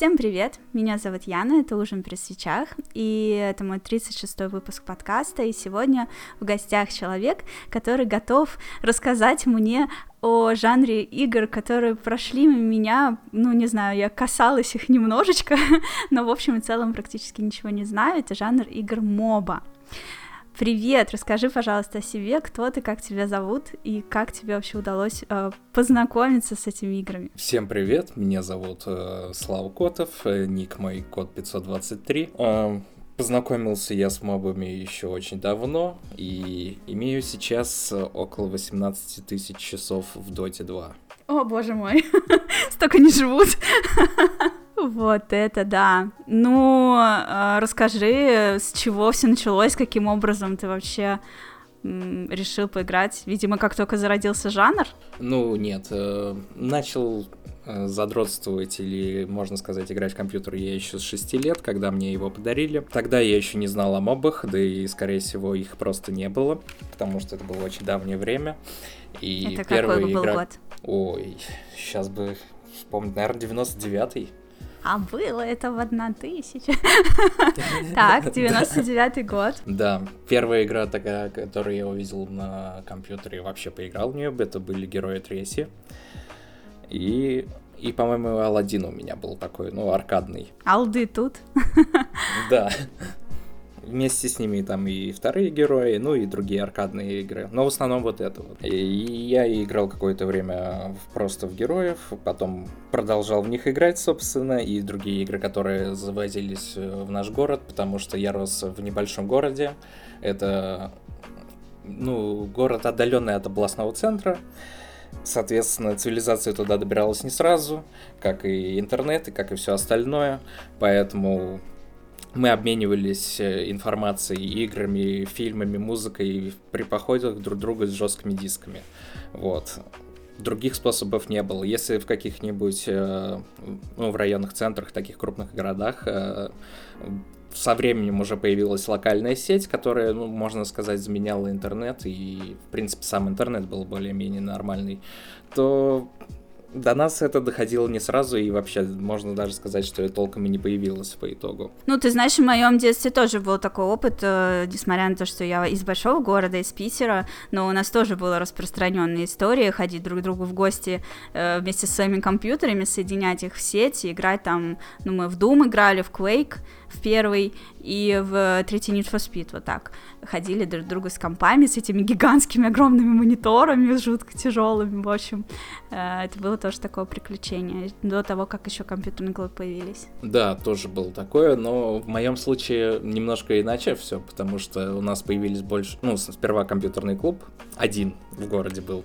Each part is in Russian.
Всем привет! Меня зовут Яна, это «Ужин при свечах», и это мой 36-й выпуск подкаста, и сегодня в гостях человек, который готов рассказать мне о жанре игр, которые прошли меня, ну, не знаю, я касалась их немножечко, но, в общем и целом, практически ничего не знаю, это жанр игр моба. Привет, расскажи, пожалуйста, о себе, кто ты, как тебя зовут и как тебе вообще удалось э, познакомиться с этими играми. Всем привет, меня зовут э, Слава Котов, э, ник мой код 523. Э, познакомился я с мобами еще очень давно и имею сейчас около 18 тысяч часов в Доте 2. О, боже мой, столько не живут. Вот это да. Ну, а, расскажи, с чего все началось, каким образом ты вообще решил поиграть? Видимо, как только зародился жанр? Ну, нет. Э, начал э, задротствовать или, можно сказать, играть в компьютер я еще с 6 лет, когда мне его подарили. Тогда я еще не знал о мобах, да и, скорее всего, их просто не было, потому что это было очень давнее время. И это какой был игра... год? Ой, сейчас бы вспомнить, наверное, 99-й. А было это в одна тысяча. Так, 99-й год. Да, первая игра такая, которую я увидел на компьютере, вообще поиграл в нее, это были Герои Тресси. И и, по-моему, Алладин у меня был такой, ну, аркадный. Алды тут? Да вместе с ними там и вторые герои, ну и другие аркадные игры. Но в основном вот это вот. И я играл какое-то время просто в героев, потом продолжал в них играть, собственно, и другие игры, которые завозились э, в наш город, потому что я рос в небольшом городе. Это ну, город отдаленный от областного центра. Соответственно, цивилизация туда добиралась не сразу, как и интернет, и как и все остальное. Поэтому мы обменивались э, информацией, играми, фильмами, музыкой при походах друг друга с жесткими дисками. Вот. Других способов не было. Если в каких-нибудь, э, ну, в районных центрах, таких крупных городах, э, со временем уже появилась локальная сеть, которая, ну, можно сказать, заменяла интернет, и, в принципе, сам интернет был более-менее нормальный, то до нас это доходило не сразу, и вообще можно даже сказать, что это толком и не появилось по итогу. Ну, ты знаешь, в моем детстве тоже был такой опыт, э, несмотря на то, что я из большого города, из Питера, но у нас тоже была распространенная история ходить друг к другу в гости э, вместе с своими компьютерами, соединять их в сеть, играть там, ну, мы в Doom играли, в Quake, в первый и в третий Need for Speed, вот так. Ходили друг к другу с компами, с этими гигантскими огромными мониторами, жутко тяжелыми, в общем. Э, это было тоже такое приключение, до того, как еще компьютерные клубы появились. Да, тоже было такое, но в моем случае немножко иначе все, потому что у нас появились больше, ну, сперва компьютерный клуб, один в городе был,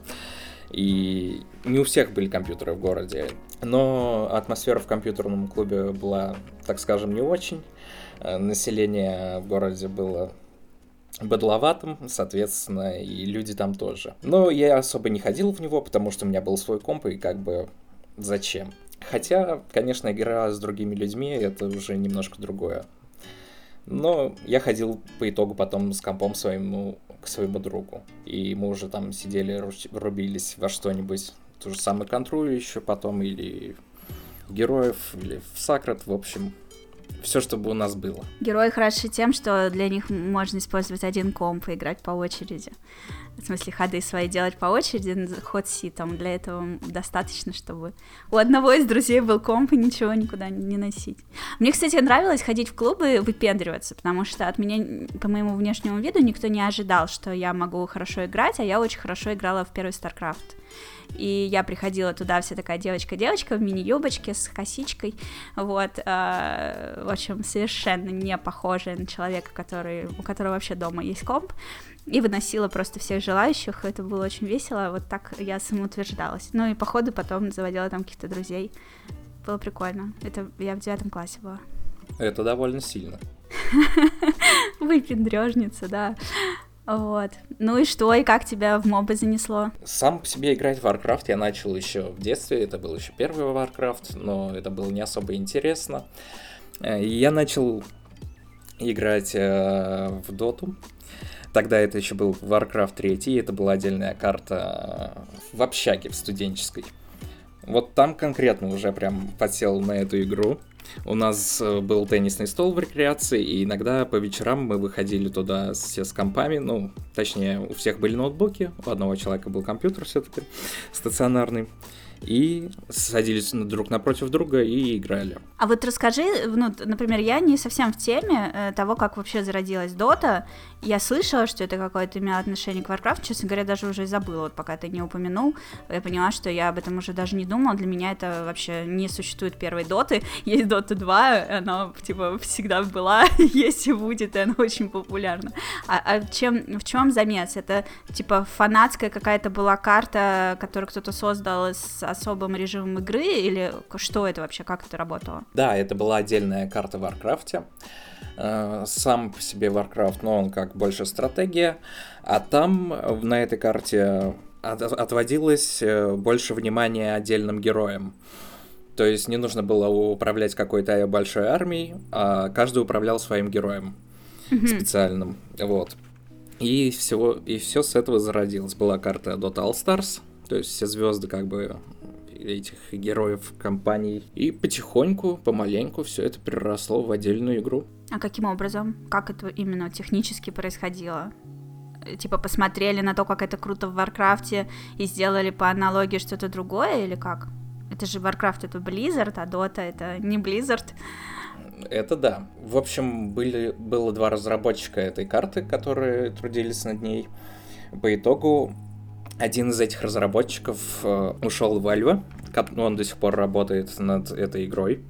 и не у всех были компьютеры в городе. Но атмосфера в компьютерном клубе была, так скажем, не очень. Э, население в городе было быдловатым, соответственно, и люди там тоже. Но я особо не ходил в него, потому что у меня был свой комп, и как бы зачем? Хотя, конечно, игра с другими людьми это уже немножко другое. Но я ходил по итогу потом с компом своему к своему другу. И мы уже там сидели, рубились во что-нибудь. То же самое контроль еще потом, или героев, или в Сакрат, в общем, все, чтобы у нас было. Герои хороши тем, что для них можно использовать один комп и играть по очереди. В смысле, ходы свои делать по очереди, ход ситом. Для этого достаточно, чтобы у одного из друзей был комп и ничего никуда не носить. Мне, кстати, нравилось ходить в клубы и выпендриваться, потому что от меня, по моему внешнему виду, никто не ожидал, что я могу хорошо играть, а я очень хорошо играла в первый StarCraft и я приходила туда вся такая девочка-девочка в мини-юбочке с косичкой, вот, э, в общем, совершенно не похожая на человека, который, у которого вообще дома есть комп, и выносила просто всех желающих, это было очень весело, вот так я самоутверждалась. Ну и походу потом заводила там каких-то друзей, было прикольно, это я в девятом классе была. Это довольно сильно. Выпендрежница, да. Вот. Ну и что, и как тебя в мобы занесло? Сам по себе играть в Warcraft я начал еще в детстве, это был еще первый Warcraft, но это было не особо интересно. Э, и я начал играть э, в Доту. Тогда это еще был Warcraft 3, это была отдельная карта э, в общаге, в студенческой. Вот там конкретно уже прям подсел на эту игру. У нас э, был теннисный стол в рекреации, и иногда по вечерам мы выходили туда все с компами, ну, точнее, у всех были ноутбуки, у одного человека был компьютер все-таки стационарный и садились друг напротив друга и играли. А вот расскажи, ну, например, я не совсем в теме э, того, как вообще зародилась Дота. Я слышала, что это какое-то имело отношение к Warcraft, честно говоря, даже уже и забыла, вот пока ты не упомянул. Я поняла, что я об этом уже даже не думала. Для меня это вообще не существует первой Доты. Есть Дота 2, она, типа, всегда была, есть и будет, и она очень популярна. А, а чем, в чем замес? Это, типа, фанатская какая-то была карта, которую кто-то создал с особым режимом игры, или что это вообще, как это работало? Да, это была отдельная карта в Warcraft е. Э, сам по себе Warcraft, но он как больше стратегия, а там на этой карте отводилось э, больше внимания отдельным героям. То есть не нужно было управлять какой-то большой армией, а каждый управлял своим героем mm-hmm. специальным. Вот. И всего и все с этого зародилось. Была карта Dota All Stars, то есть все звезды как бы этих героев кампаний. И потихоньку, помаленьку все это переросло в отдельную игру. А каким образом? Как это именно технически происходило? Типа посмотрели на то, как это круто в Warcraft е и сделали по аналогии что-то другое или как? Это же Warcraft это Blizzard, а Dota это не Blizzard. Это да. В общем, были, было два разработчика этой карты, которые трудились над ней. По итогу один из этих разработчиков э, ушел в Valve, он до сих пор работает над этой игрой,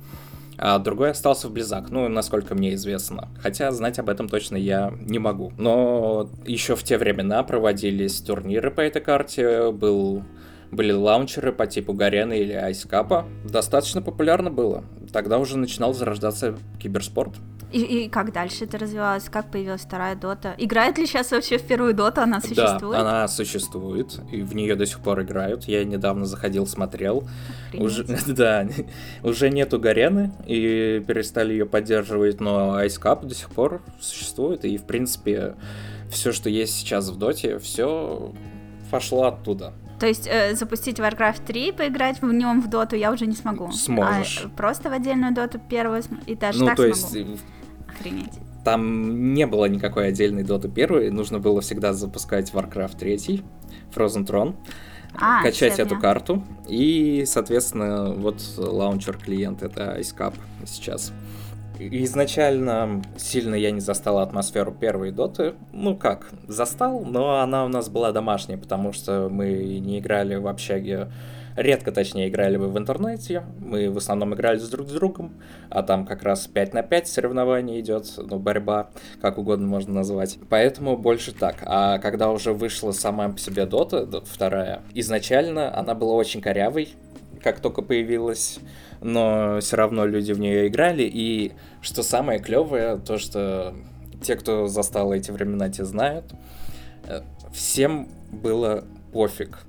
а другой остался в Близак, ну, насколько мне известно. Хотя знать об этом точно я не могу. Но еще в те времена проводились турниры по этой карте, был были лаунчеры по типу Гарены или Айскапа. Достаточно популярно было. Тогда уже начинал зарождаться киберспорт. И, и как дальше это развивалось? Как появилась вторая дота? Играет ли сейчас вообще в первую доту? Она существует? Да, она существует, и в нее до сих пор играют. Я недавно заходил, смотрел. Уже, да, уже нету Гарены, и перестали ее поддерживать, но Ice Cup до сих пор существует, и в принципе все, что есть сейчас в доте, все пошло оттуда. То есть э, запустить Warcraft 3, поиграть в нем в доту я уже не смогу. Сможешь. А просто в отдельную доту первую и даже ну, так то смогу. есть Охренеть. Там не было никакой отдельной доты первой, нужно было всегда запускать Warcraft 3, Frozen Throne, а, качать эту карту, и, соответственно, вот лаунчер клиент это IceCap сейчас. Изначально сильно я не застал атмосферу первой доты. Ну как, застал, но она у нас была домашняя, потому что мы не играли в общаге редко, точнее, играли бы в интернете, мы в основном играли с друг с другом, а там как раз 5 на 5 соревнование идет, ну, борьба, как угодно можно назвать. Поэтому больше так. А когда уже вышла сама по себе Дота, вторая, изначально она была очень корявой, как только появилась, но все равно люди в нее играли, и что самое клевое, то что те, кто застал эти времена, те знают, э, всем было пофиг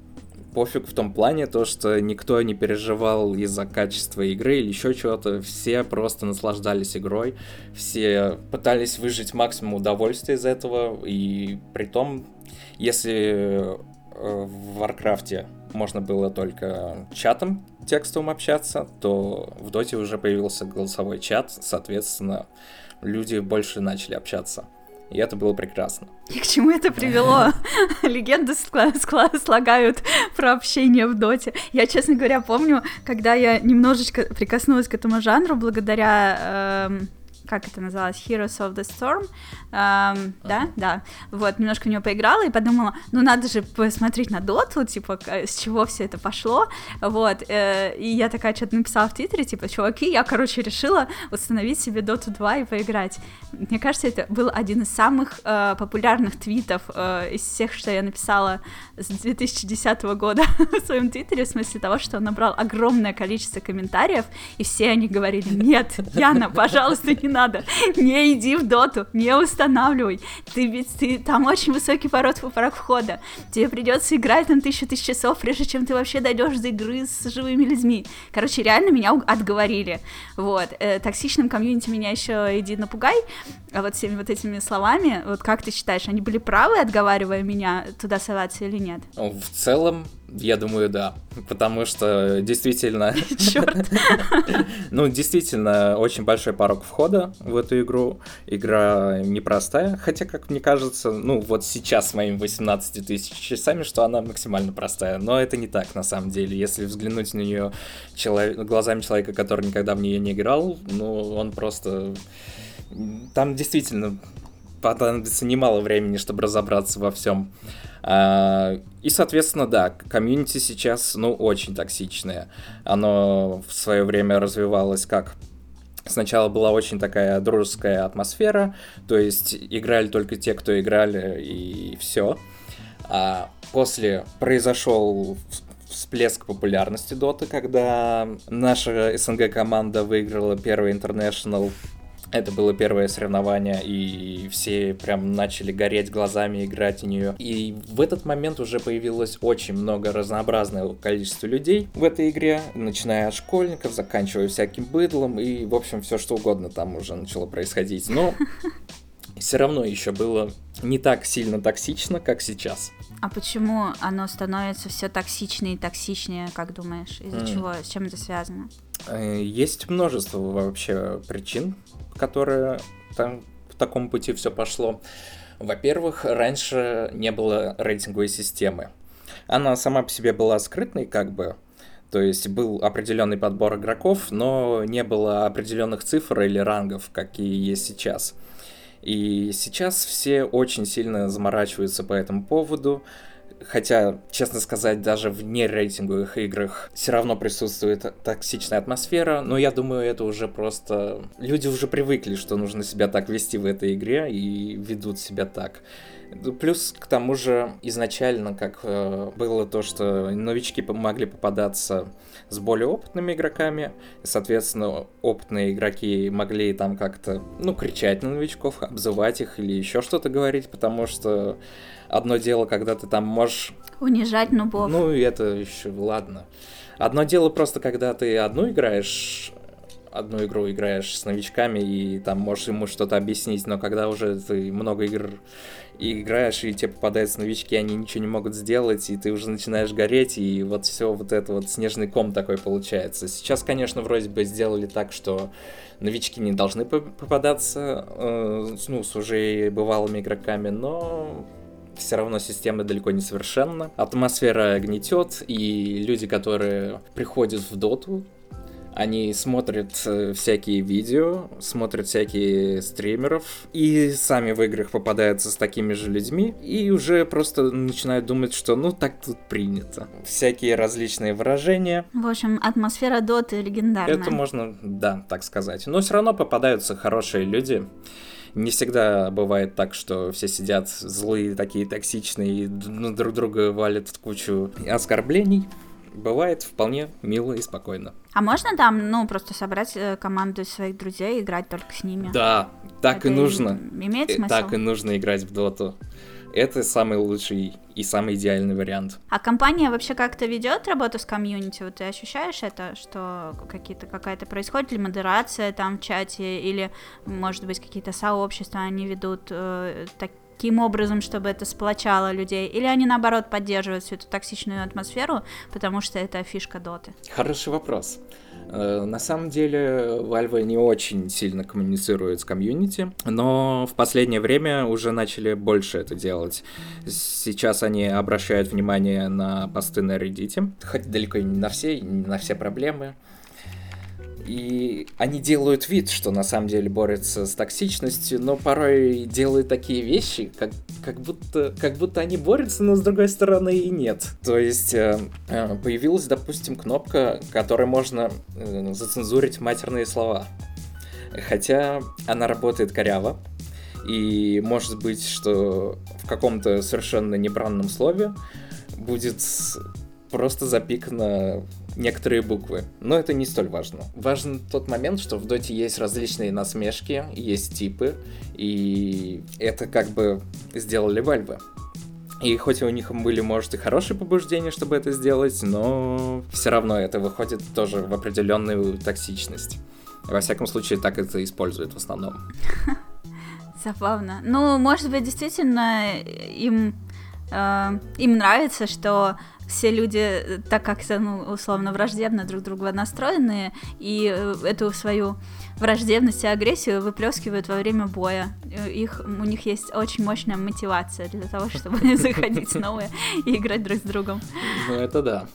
пофиг в том плане, то, что никто не переживал из-за качества игры или еще чего-то. Все просто наслаждались игрой, все пытались выжать максимум удовольствия из этого, и при том, если э, в Warcraft е можно было только чатом текстовым общаться, то в Доте уже появился голосовой чат, соответственно, люди больше начали общаться. И это было прекрасно. И к чему это привело? Легенды слагают про общение в доте. Я, честно говоря, помню, когда я немножечко прикоснулась к этому жанру благодаря эм, как это называлось, Heroes of the Storm, эм, да, да, вот, немножко в него поиграла и подумала, ну надо же посмотреть на доту, типа, с чего все это пошло, вот, э, и я такая что-то написала в Твиттере, типа, чуваки, я, короче, решила установить себе доту 2 и поиграть. Мне кажется, это был один из самых э, популярных твитов э, из всех, что я написала с 2010 года в своем твиттере, в смысле того, что он набрал огромное количество комментариев, и все они говорили, нет, Яна, пожалуйста, не надо, не иди в доту, не устанавливай, ты ведь ты, там очень высокий порог, порог входа, тебе придется играть там тысячу тысяч часов, прежде чем ты вообще дойдешь до игры с живыми людьми. Короче, реально меня отговорили, вот, э, токсичным комьюнити меня еще иди напугай, а вот всеми вот этими словами, вот как ты считаешь, они были правы, отговаривая меня туда соваться или нет? В целом, Я думаю, да. Потому что действительно... Черт. Ну, действительно, очень большой порог входа в эту игру. Игра непростая. Хотя, как мне кажется, ну, вот сейчас с моими 18 тысяч часами, что она максимально простая. Но это не так, на самом деле. Если взглянуть на нее челов... глазами человека, который никогда в нее не играл, ну, он просто... Там действительно понадобится немало времени, чтобы разобраться во всем. А, и, соответственно, да, комьюнити сейчас, ну, очень токсичное. Оно в свое время развивалось как Сначала была очень такая дружеская атмосфера, то есть играли только те, кто играли, и все. А после произошел всплеск популярности Доты, когда наша СНГ команда выиграла первый International это было первое соревнование, и все прям начали гореть глазами, играть в нее. И в этот момент уже появилось очень много разнообразного количества людей в этой игре, начиная от школьников, заканчивая всяким быдлом, и, в общем, все что угодно там уже начало происходить. Но все равно еще было не так сильно токсично, как сейчас. А почему оно становится все токсичнее и токсичнее, как думаешь? Из-за mm. чего? С чем это связано? Э, есть множество вообще причин, которые там в таком пути все пошло. Во-первых, раньше не было рейтинговой системы. Она сама по себе была скрытной, как бы, то есть был определенный подбор игроков, но не было определенных цифр или рангов, какие есть сейчас. И сейчас все очень сильно заморачиваются по этому поводу. Хотя, честно сказать, даже в нерейтинговых играх все равно присутствует токсичная атмосфера, но я думаю, это уже просто... Люди уже привыкли, что нужно себя так вести в этой игре и ведут себя так. Плюс к тому же изначально, как э, было то, что новички могли попадаться с более опытными игроками, соответственно, опытные игроки могли там как-то, ну, кричать на новичков, обзывать их или еще что-то говорить, потому что одно дело, когда ты там можешь... Унижать нубов. Ну, это еще, ладно. Одно дело просто, когда ты одну играешь, одну игру играешь с новичками и там можешь ему что-то объяснить, но когда уже ты много игр и играешь, и тебе попадаются новички, они ничего не могут сделать, и ты уже начинаешь гореть, и вот все вот это вот снежный ком такой получается. Сейчас, конечно, вроде бы сделали так, что новички не должны попадаться, э, ну, с уже бывалыми игроками, но все равно система далеко не совершенна. Атмосфера гнетет, и люди, которые приходят в доту, они смотрят э, всякие видео, смотрят всякие стримеров, и сами в играх попадаются с такими же людьми, и уже просто начинают думать, что ну так тут принято. Всякие различные выражения. В общем, атмосфера доты легендарная. Это можно, да, так сказать. Но все равно попадаются хорошие люди. Не всегда бывает так, что все сидят злые, такие токсичные, и друг друга валят кучу оскорблений бывает вполне мило и спокойно. А можно там, ну, просто собрать э, команду своих друзей и играть только с ними? Да, так Это и нужно. Имеет смысл? Так и нужно играть в доту. Это самый лучший и самый идеальный вариант. А компания вообще как-то ведет работу с комьюнити? Вот ты ощущаешь это, что какие-то какая-то происходит ли модерация там в чате или, может быть, какие-то сообщества они ведут э, так, таким образом, чтобы это сплочало людей, или они наоборот поддерживают всю эту токсичную атмосферу, потому что это фишка доты? Хороший вопрос. Э, на самом деле Valve не очень сильно коммуницирует с комьюнити, но в последнее время уже начали больше это делать. Сейчас они обращают внимание на посты на Reddit, хоть далеко не на все, не на все проблемы, и они делают вид, что на самом деле борются с токсичностью, но порой делают такие вещи, как, как, будто, как будто они борются, но с другой стороны и нет. То есть э, э, появилась, допустим, кнопка, которой можно э, зацензурить матерные слова. Хотя она работает коряво, и может быть, что в каком-то совершенно небранном слове будет просто запикано некоторые буквы. Но это не столь важно. Важен тот момент, что в доте есть различные насмешки, есть типы, и это как бы сделали вальвы. И хоть у них были, может, и хорошие побуждения, чтобы это сделать, но все равно это выходит тоже в определенную токсичность. Во всяком случае, так это используют в основном. Забавно. Ну, может быть, действительно, им э, им нравится, что все люди, э, так как ну, условно враждебно друг другу настроенные, и э, эту свою враждебность и агрессию выплескивают во время боя. Э, их, у них есть очень мощная мотивация для того, чтобы заходить снова и играть друг с другом. Ну, это да.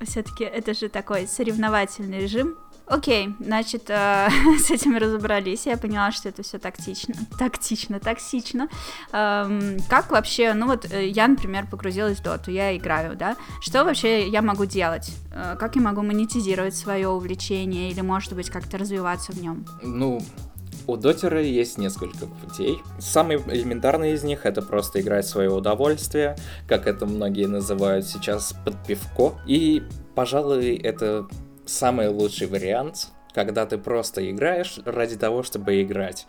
Все-таки это же такой соревновательный режим, Окей, значит, э, с этим разобрались. Я поняла, что это все тактично, тактично, токсично. Эм, как вообще, ну вот э, я, например, погрузилась в доту, я играю, да. Что вообще я могу делать? Э, как я могу монетизировать свое увлечение или, может быть, как-то развиваться в нем? Ну, у дотера есть несколько путей. Самый элементарный из них это просто играть в свое удовольствие, как это многие называют сейчас под пивко. И, пожалуй, это самый лучший вариант, когда ты просто играешь ради того, чтобы играть.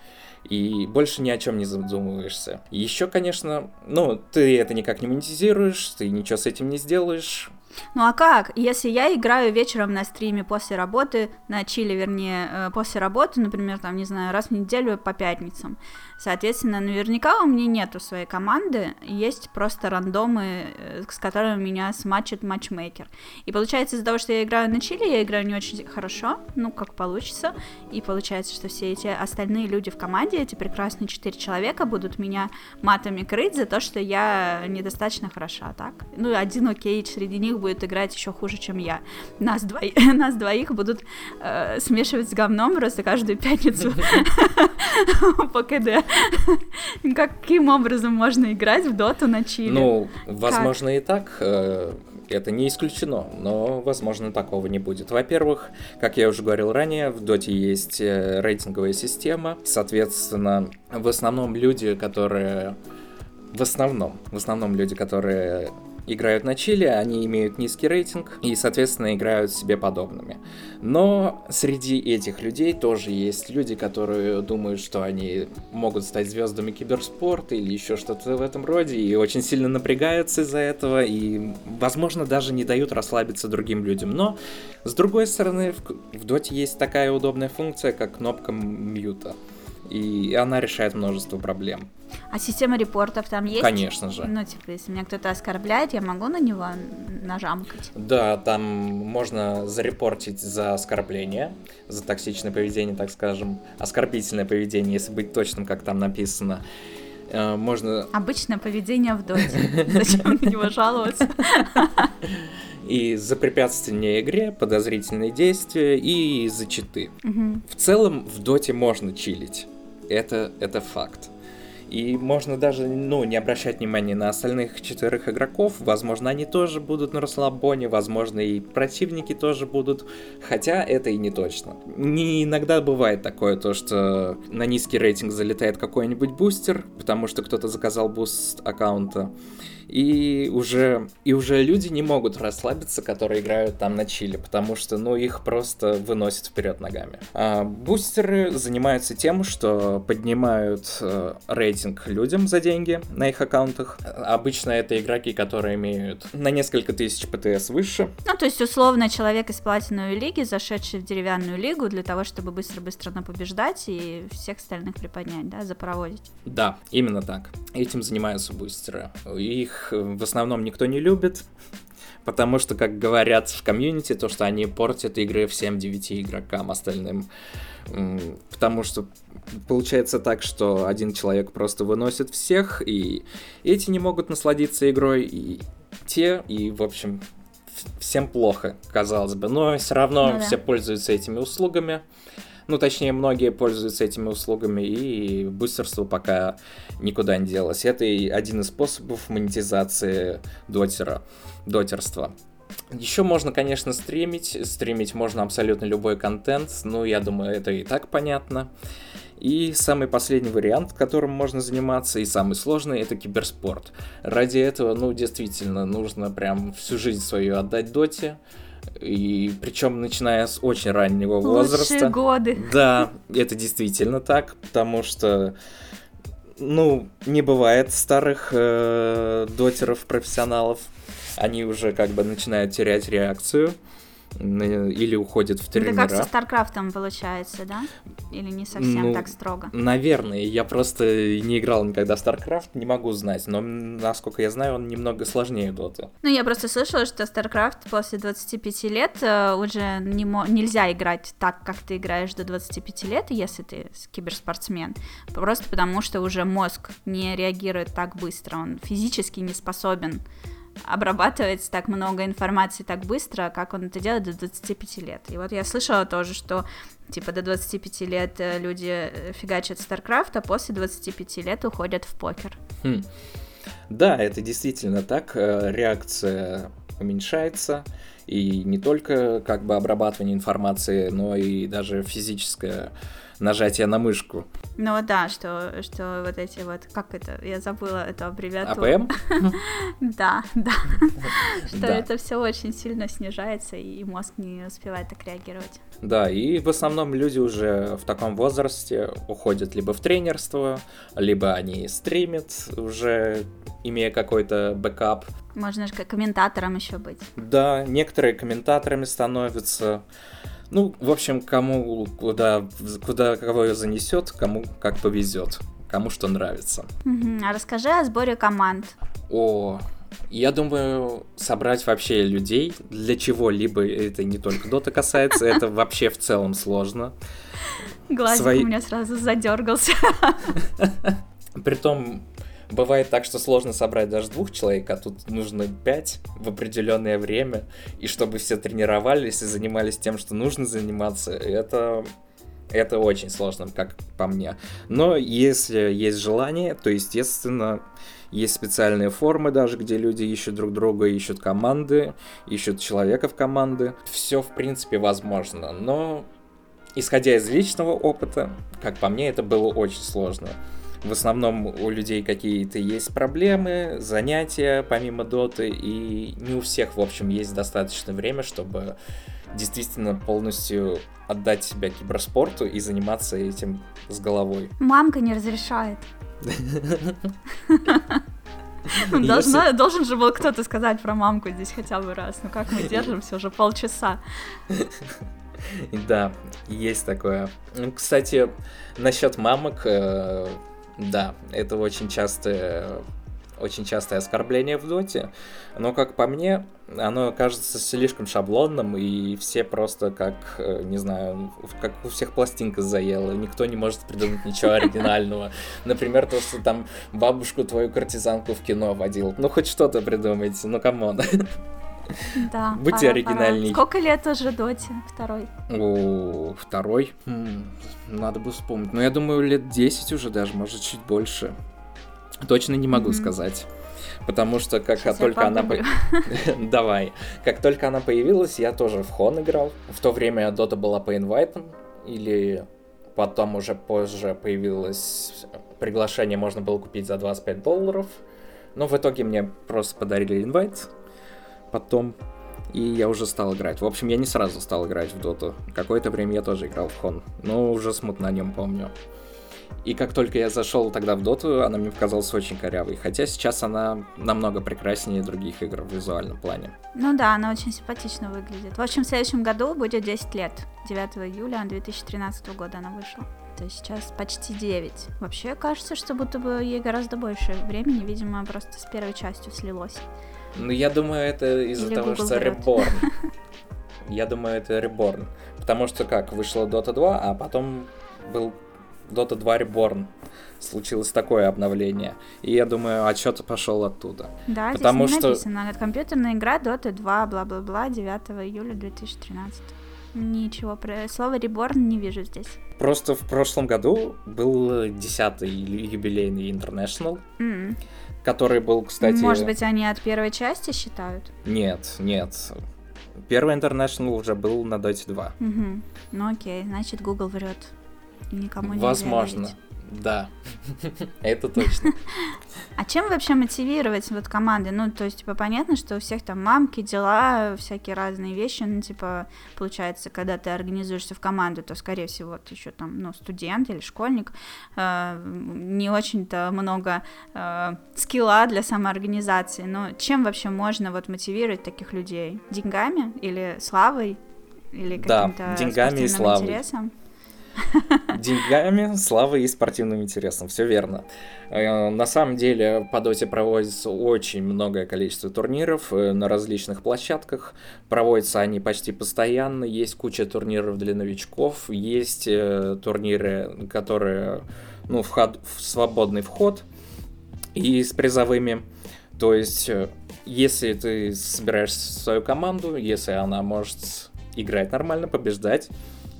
И больше ни о чем не задумываешься. Еще, конечно, ну, ты это никак не монетизируешь, ты ничего с этим не сделаешь. Ну а как? Если я играю вечером на стриме после работы, на чили, вернее, э, после работы, например, там, не знаю, раз в неделю по пятницам, Соответственно, наверняка у меня нету своей команды, есть просто рандомы, э, с которыми меня смачит матчмейкер. И получается из-за того, что я играю на чили, я играю не очень хорошо, ну, как получится, и получается, что все эти остальные люди в команде, эти прекрасные четыре человека, будут меня матами крыть за то, что я недостаточно хороша, так? Ну, один окей, среди них будет играть еще хуже, чем я. Нас, двоих, нас двоих будут э, смешивать с говном просто каждую пятницу по КД. Каким образом можно играть в доту на чили? Ну, возможно и так. Э, это не исключено, но, возможно, такого не будет. Во-первых, как я уже говорил ранее, в доте есть э, рейтинговая система. Соответственно, в основном люди, которые... В основном, в основном люди, которые играют на чили, они имеют низкий рейтинг и, соответственно, играют себе подобными. Но среди этих людей тоже есть люди, которые думают, что они могут стать звездами киберспорта или еще что-то в этом роде, и очень сильно напрягаются из-за этого, и, возможно, даже не дают расслабиться другим людям. Но, с другой стороны, в, в доте есть такая удобная функция, как кнопка мьюта и она решает множество проблем. А система репортов там есть? Конечно же. Ну, типа, если меня кто-то оскорбляет, я могу на него нажамкать? Да, там можно зарепортить за оскорбление, за токсичное поведение, так скажем, оскорбительное поведение, если быть точным, как там написано. Э, можно... Обычное поведение в доте. Зачем на него жаловаться? и за препятствование игре, подозрительные действия и за читы. Угу. В целом в доте можно чилить. Это, это факт. И можно даже, ну, не обращать внимания на остальных четверых игроков. Возможно, они тоже будут на расслабоне, возможно, и противники тоже будут. Хотя это и не точно. Не иногда бывает такое, то, что на низкий рейтинг залетает какой-нибудь бустер, потому что кто-то заказал boost аккаунта и уже, и уже люди не могут расслабиться, которые играют там на чилле, потому что, ну, их просто выносят вперед ногами. А бустеры занимаются тем, что поднимают э, рейтинг людям за деньги на их аккаунтах. Обычно это игроки, которые имеют на несколько тысяч PTS выше. Ну, то есть, условно, человек из платиновой лиги, зашедший в деревянную лигу для того, чтобы быстро-быстро побеждать и всех остальных приподнять, да, запроводить. Да, именно так. Этим занимаются бустеры. Их в основном никто не любит, потому что, как говорят в комьюнити, то, что они портят игры всем 9 игрокам остальным. Потому что получается так, что один человек просто выносит всех, и эти не могут насладиться игрой, и те, и, в общем, всем плохо, казалось бы. Но все равно ну, да. все пользуются этими услугами. Ну, точнее, многие пользуются этими услугами, и бустерство пока никуда не делось. Это и один из способов монетизации дотера, дотерства. Еще можно, конечно, стримить. Стримить можно абсолютно любой контент. Ну, я думаю, это и так понятно. И самый последний вариант, которым можно заниматься, и самый сложный, это киберспорт. Ради этого, ну, действительно, нужно прям всю жизнь свою отдать доте. И причем начиная с очень раннего Лучшие возраста. годы. Да, это действительно так, потому что ну, не бывает старых э, дотеров, профессионалов. Они уже как бы начинают терять реакцию или уходит в тренера. Это как со StarCraft ом получается, да? Или не совсем ну, так строго? Наверное, я просто не играл никогда в StarCraft, не могу знать, но насколько я знаю, он немного сложнее Доты. Ну, я просто слышала, что StarCraft после 25 лет э, уже не нельзя играть так, как ты играешь до 25 лет, если ты киберспортсмен, просто потому что уже мозг не реагирует так быстро, он физически не способен обрабатывать так много информации так быстро, как он это делает до 25 лет. И вот я слышала тоже, что типа до 25 лет э, люди э, фигачат StarCraft, а после 25 лет уходят в покер. Хм. Да, это действительно так. Э, реакция уменьшается, и не только как бы обрабатывание информации, но и даже физическое нажатие на мышку. Ну да, что, что вот эти вот, как это, я забыла эту аббревиатуру. APM? Да, да. Что это все очень сильно снижается, и мозг не успевает так реагировать. Да, и в основном люди уже в таком возрасте уходят либо в тренерство, либо они стримят, уже имея какой-то backup. Можно же комментатором еще быть. Да, некоторые комментаторами становятся. Ну, в общем, кому куда, куда кого занесет, кому как повезет, кому что нравится. Угу. А расскажи о сборе команд. О, я думаю, собрать вообще людей для чего-либо, это не только Дота касается, это вообще в целом сложно. Глазик Свои... у меня сразу задергался. Притом, Бывает так, что сложно собрать даже двух человек, а тут нужно пять в определенное время, и чтобы все тренировались и занимались тем, что нужно заниматься, это это очень сложно, как по мне. Но если есть желание, то, естественно, есть специальные формы даже, где люди ищут друг друга, ищут команды, ищут человека в команды. Все, в принципе, возможно. Но, исходя из личного опыта, как по мне, это было очень сложно. В основном у людей какие-то есть проблемы, занятия помимо доты, и не у всех, в общем, есть достаточно время, чтобы действительно полностью отдать себя киберспорту и заниматься этим с головой. Мамка не разрешает. Должна, должен же был кто-то сказать про мамку здесь хотя бы раз. Ну как мы держимся уже полчаса. Да, есть такое. Ну, кстати, насчет мамок, э, да, это очень частое очень частое оскорбление в доте, но, как по мне, оно кажется слишком шаблонным, и все просто как, э, не знаю, как у всех пластинка заела, никто не может придумать ничего оригинального. Например, то, что там бабушку твою партизанку в кино водил. Ну, хоть что-то придумайте, ну, come on. Да. Будьте пора, оригинальней. Пора. Сколько лет уже Доте? Второй. О, второй? Надо бы вспомнить. Ну, я думаю, лет 10 уже даже, может, чуть больше. Точно не могу mm-hmm. сказать. Потому что как Сейчас только она... Давай. Как только она появилась, я тоже в Хон играл. В то время Дота была по инвайтам. Или потом уже позже появилось приглашение, можно было купить за 25 долларов. Но в итоге мне просто подарили инвайт потом, и я уже стал играть. В общем, я не сразу стал играть в доту. Какое-то время я тоже играл в хон, но уже смутно о нем помню. И как только я зашел тогда в доту, она мне показалась очень корявой. Хотя сейчас она намного прекраснее других игр в визуальном плане. Ну да, она очень симпатично выглядит. В общем, в следующем году будет 10 лет. 9 июля 2013 года она вышла. То есть сейчас почти 9. Вообще кажется, что будто бы ей гораздо больше времени, видимо, просто с первой частью слилось. Ну, я думаю, это из-за того, Google что Reborn. Я думаю, это Reborn. Потому что как, вышла Dota 2, а потом был Dota 2 Reborn. Случилось такое обновление. И я думаю, отчет пошел оттуда. Да, Потому здесь что... написано. Компьютерная игра Dota 2, бла-бла-бла, 9 июля 2013. Ничего, про слово Reborn не вижу здесь. Просто в прошлом году был 10-й юбилейный International. Mm который был, кстати... Может быть, они от первой части считают? Нет, нет. Первый International уже был на Dota 2. Угу. Ну окей, значит, Google врет. никому не Возможно. верить. Да, это точно. А чем вообще мотивировать вот команды? Ну, то есть, типа, понятно, что у всех там мамки, дела, всякие разные вещи, ну, типа, получается, когда ты организуешься в команду, то, скорее всего, ты еще там, ну, студент или школьник, э, не очень-то много э, скилла для самоорганизации, но чем вообще можно вот мотивировать таких людей? Деньгами или славой? Или Да, каким-то деньгами и славой. интересом? Деньгами, славой и спортивным интересом, все верно. Э, На самом деле по доте проводится очень многое количество турниров э, на различных площадках. Проводятся они почти постоянно. Есть куча турниров для новичков, есть э, турниры, которые, ну, вход, в свободный вход и с призовыми. То есть, если ты собираешь свою команду, если она может играть нормально, побеждать,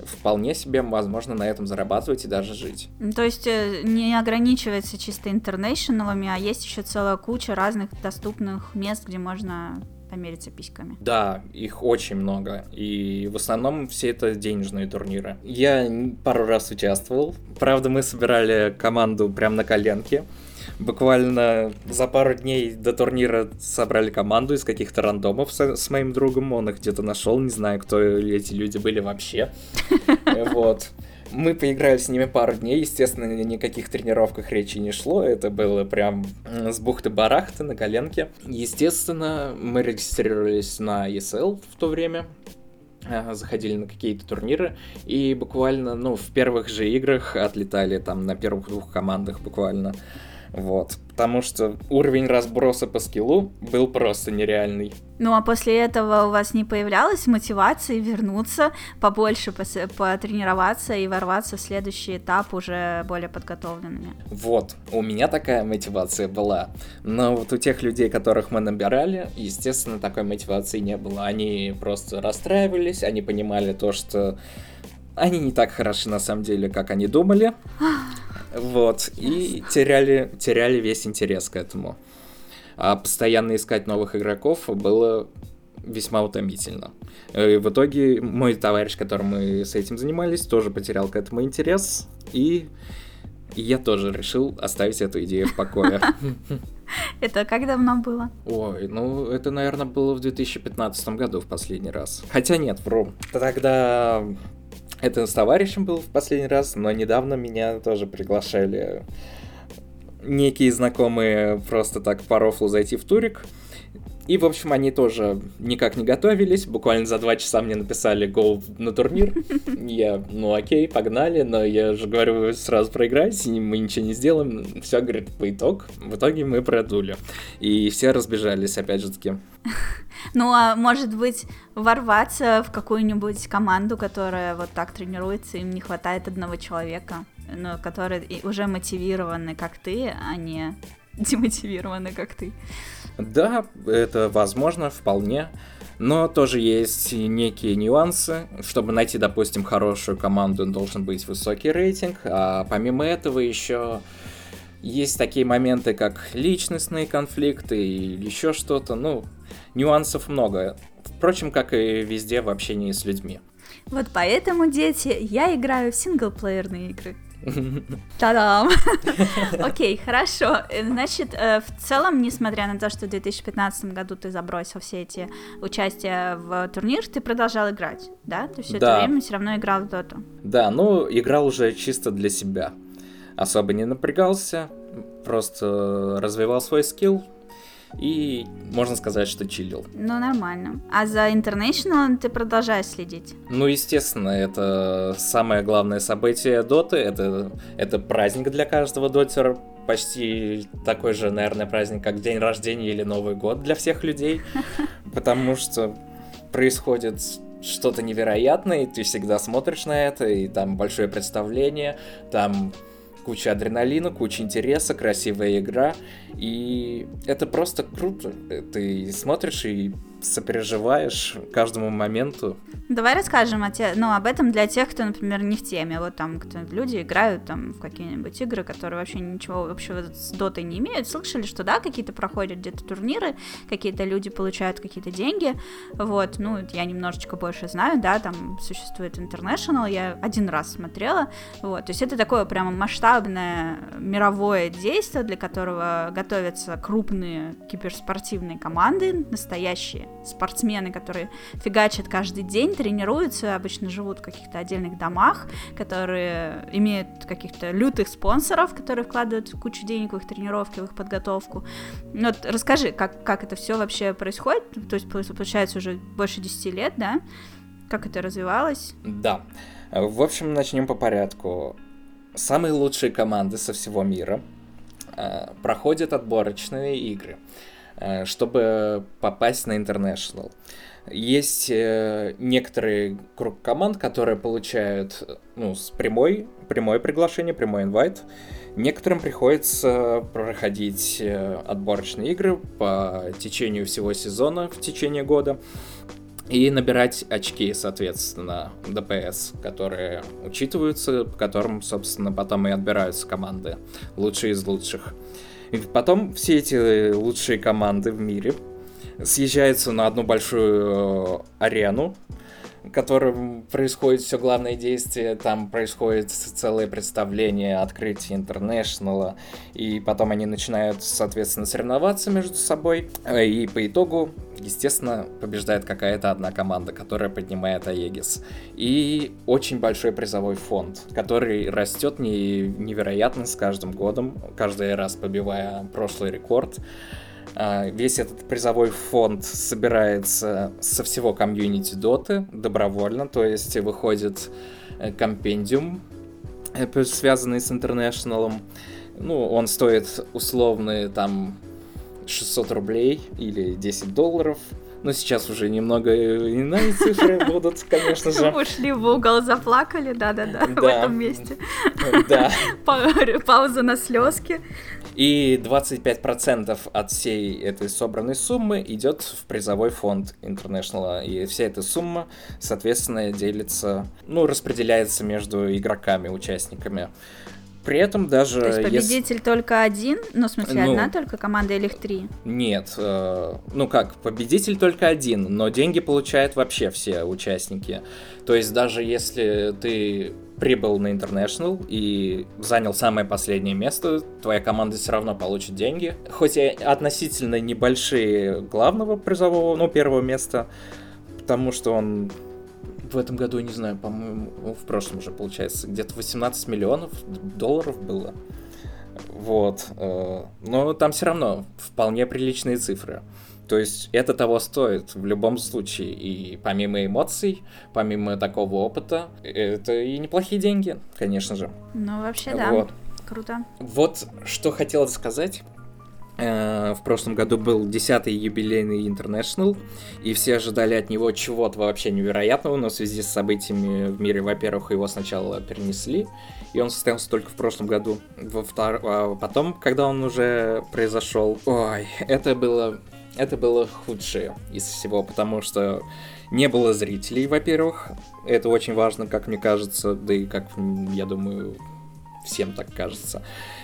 вполне себе возможно на этом зарабатывать и даже жить. Ну, То есть э, не ограничивается чисто интернешнлами, а есть еще целая куча разных доступных мест, где можно помериться письками. Да, их очень много. И в основном все это денежные турниры. Я пару раз участвовал. Правда, мы собирали команду прям на коленке. Буквально за пару дней до турнира собрали команду из каких-то рандомов со- с, моим другом. Он их где-то нашел, не знаю, кто эти люди были вообще. Вот. Мы поиграли с ними пару дней, естественно, ни- никаких тренировках речи не шло, это было прям с бухты-барахты на коленке. Естественно, мы регистрировались на ESL в то время, заходили на какие-то турниры, и буквально, ну, в первых же играх отлетали там на первых двух командах буквально. Вот, потому что уровень разброса по скиллу был просто нереальный. Ну а после этого у вас не появлялась мотивации вернуться, побольше потренироваться и ворваться в следующий этап уже более подготовленными? Вот, у меня такая мотивация была. Но вот у тех людей, которых мы набирали, естественно, такой мотивации не было. Они просто расстраивались, они понимали то, что они не так хороши на самом деле, как они думали. Вот, и теряли, теряли весь интерес к этому. А постоянно искать новых игроков было весьма утомительно. И в итоге мой товарищ, которым мы с этим занимались, тоже потерял к этому интерес, и я тоже решил оставить эту идею в покое. Это как давно было? Ой, ну это, наверное, было в 2015 году в последний раз. Хотя нет, вру. Тогда это с товарищем был в последний раз, но недавно меня тоже приглашали некие знакомые просто так по рофлу зайти в турик. И, в общем, они тоже никак не готовились. Буквально за два часа мне написали гол на турнир. Я, ну окей, погнали, но я же говорю, вы сразу проиграете, мы ничего не сделаем. Все, говорит, по итог. В итоге мы продули. И все разбежались, опять же таки. Ну, а может быть, ворваться в какую-нибудь команду, которая вот так тренируется, им не хватает одного человека, но который уже мотивированы, как ты, а не демотивированы, как ты. Да, это возможно, вполне. Но тоже есть и некие нюансы. Чтобы найти, допустим, хорошую команду, должен быть высокий рейтинг. А помимо этого еще есть такие моменты, как личностные конфликты или еще что-то. Ну, нюансов много. Впрочем, как и везде в общении с людьми. Вот поэтому, дети, я играю в синглплеерные игры. Та-дам! Окей, хорошо. Э, Значит, э, в целом, несмотря на то, что в 2015 году ты забросил все эти участия в турнир, ты продолжал играть, да? Ты все Да. это время все равно играл в доту. Да, ну, играл уже чисто для себя. Особо не напрягался, просто развивал свой скилл и, можно сказать, что чилил. Ну, нормально. А за International ты продолжаешь следить? Ну, естественно, это самое главное событие Доты, это, это праздник для каждого дотера, почти такой же, наверное, праздник, как день рождения или Новый год для всех людей, потому что происходит что-то невероятное, и ты всегда смотришь на это, и там большое представление, там куча адреналина, куча интереса, красивая игра, и это просто круто. Ты смотришь и сопереживаешь каждому моменту. Давай расскажем о те, ну, об этом для тех, кто, например, не в теме. Вот там кто люди играют там в какие-нибудь игры, которые вообще ничего общего с дотой не имеют. Слышали, что да, какие-то проходят где-то турниры, какие-то люди получают какие-то деньги. Вот, ну, я немножечко больше знаю, да, там существует International, я один раз смотрела. Вот, то есть это такое прямо масштабное мировое действие, для которого готовятся крупные киберспортивные команды, настоящие спортсмены, которые фигачат каждый день, тренируются, обычно живут в каких-то отдельных домах, которые имеют каких-то лютых спонсоров, которые вкладывают кучу денег в их тренировки, в их подготовку. Ну, вот расскажи, как, как это все вообще происходит? То есть, получается, уже больше 10 лет, да? Как это развивалось? Да. В общем, начнем по порядку. Самые лучшие команды со всего мира э, проходят отборочные игры. Э, чтобы попасть на International. Есть э, некоторые круг команд, которые получают ну, с прямой, прямое приглашение, прямой инвайт. Некоторым приходится проходить э, отборочные игры по течению всего сезона в течение года и набирать очки, соответственно, ДПС, которые учитываются, по которым, собственно, потом и отбираются команды лучшие из лучших. И потом все эти лучшие команды в мире съезжаются на одну большую э, арену, в котором происходит все главное действие, там происходит целое представление, открытие интернешнала, и потом они начинают, соответственно, соревноваться между собой, э, и по итогу, естественно, побеждает какая-то одна команда, которая поднимает Аегис. И очень большой призовой фонд, который растет невероятно с каждым годом, каждый раз побивая прошлый рекорд. А, весь этот призовой фонд собирается со всего комьюнити Доты добровольно, то есть выходит э, компендиум, э, связанный с Интернешналом. Ну, он стоит условные там 600 рублей или 10 долларов. Но сейчас уже немного иные цифры будут, конечно же. Ушли в угол, заплакали, да-да-да, в этом месте. Да. Пауза на слезки. И 25% от всей этой собранной суммы идет в призовой фонд International. И вся эта сумма, соответственно, делится, ну, распределяется между игроками, участниками. При этом даже... То есть победитель если... только один? Ну, в смысле, ну, одна только команда или их три? Нет. Э, ну как, победитель только один, но деньги получают вообще все участники. То есть даже если ты прибыл на International и занял самое последнее место, твоя команда все равно получит деньги. Хоть и относительно небольшие главного призового, ну, первого места, потому что он в этом году, не знаю, по-моему, ну, в прошлом уже, получается, где-то 18 миллионов долларов было. Вот. Э, но там все равно вполне приличные цифры. То есть это того стоит в любом случае. И помимо эмоций, помимо такого опыта, это и неплохие деньги, конечно же. Ну, вообще, да. Вот. Круто. Вот что хотел сказать. Э, в прошлом году был 10-й юбилейный International, и все ожидали от него чего-то вообще невероятного, но в связи с событиями в мире, во-первых, его сначала перенесли, и он состоялся только в прошлом году. Во втор... А потом, когда он уже произошел, ой, это было это было худшее из всего, потому что не было зрителей, во-первых. Это очень важно, как мне кажется, да и как, я думаю, всем так кажется.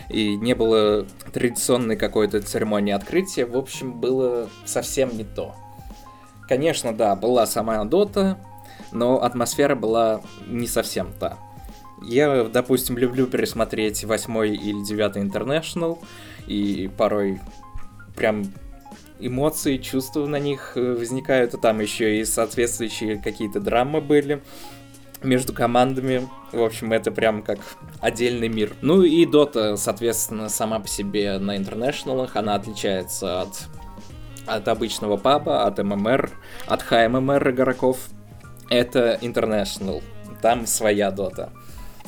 И не было традиционной какой-то церемонии открытия. В общем, было совсем не то. Конечно, да, была сама Дота, но атмосфера была не совсем та. Я, допустим, люблю пересмотреть восьмой или девятый International, и порой прям эмоции, чувства на них э, возникают, и там еще и соответствующие какие-то драмы были между командами. В общем, это прям как отдельный мир. Ну и Дота, соответственно, сама по себе на интернешналах, она отличается от, от обычного паба, от ММР, от ХММР игроков. Это International. Там своя Дота.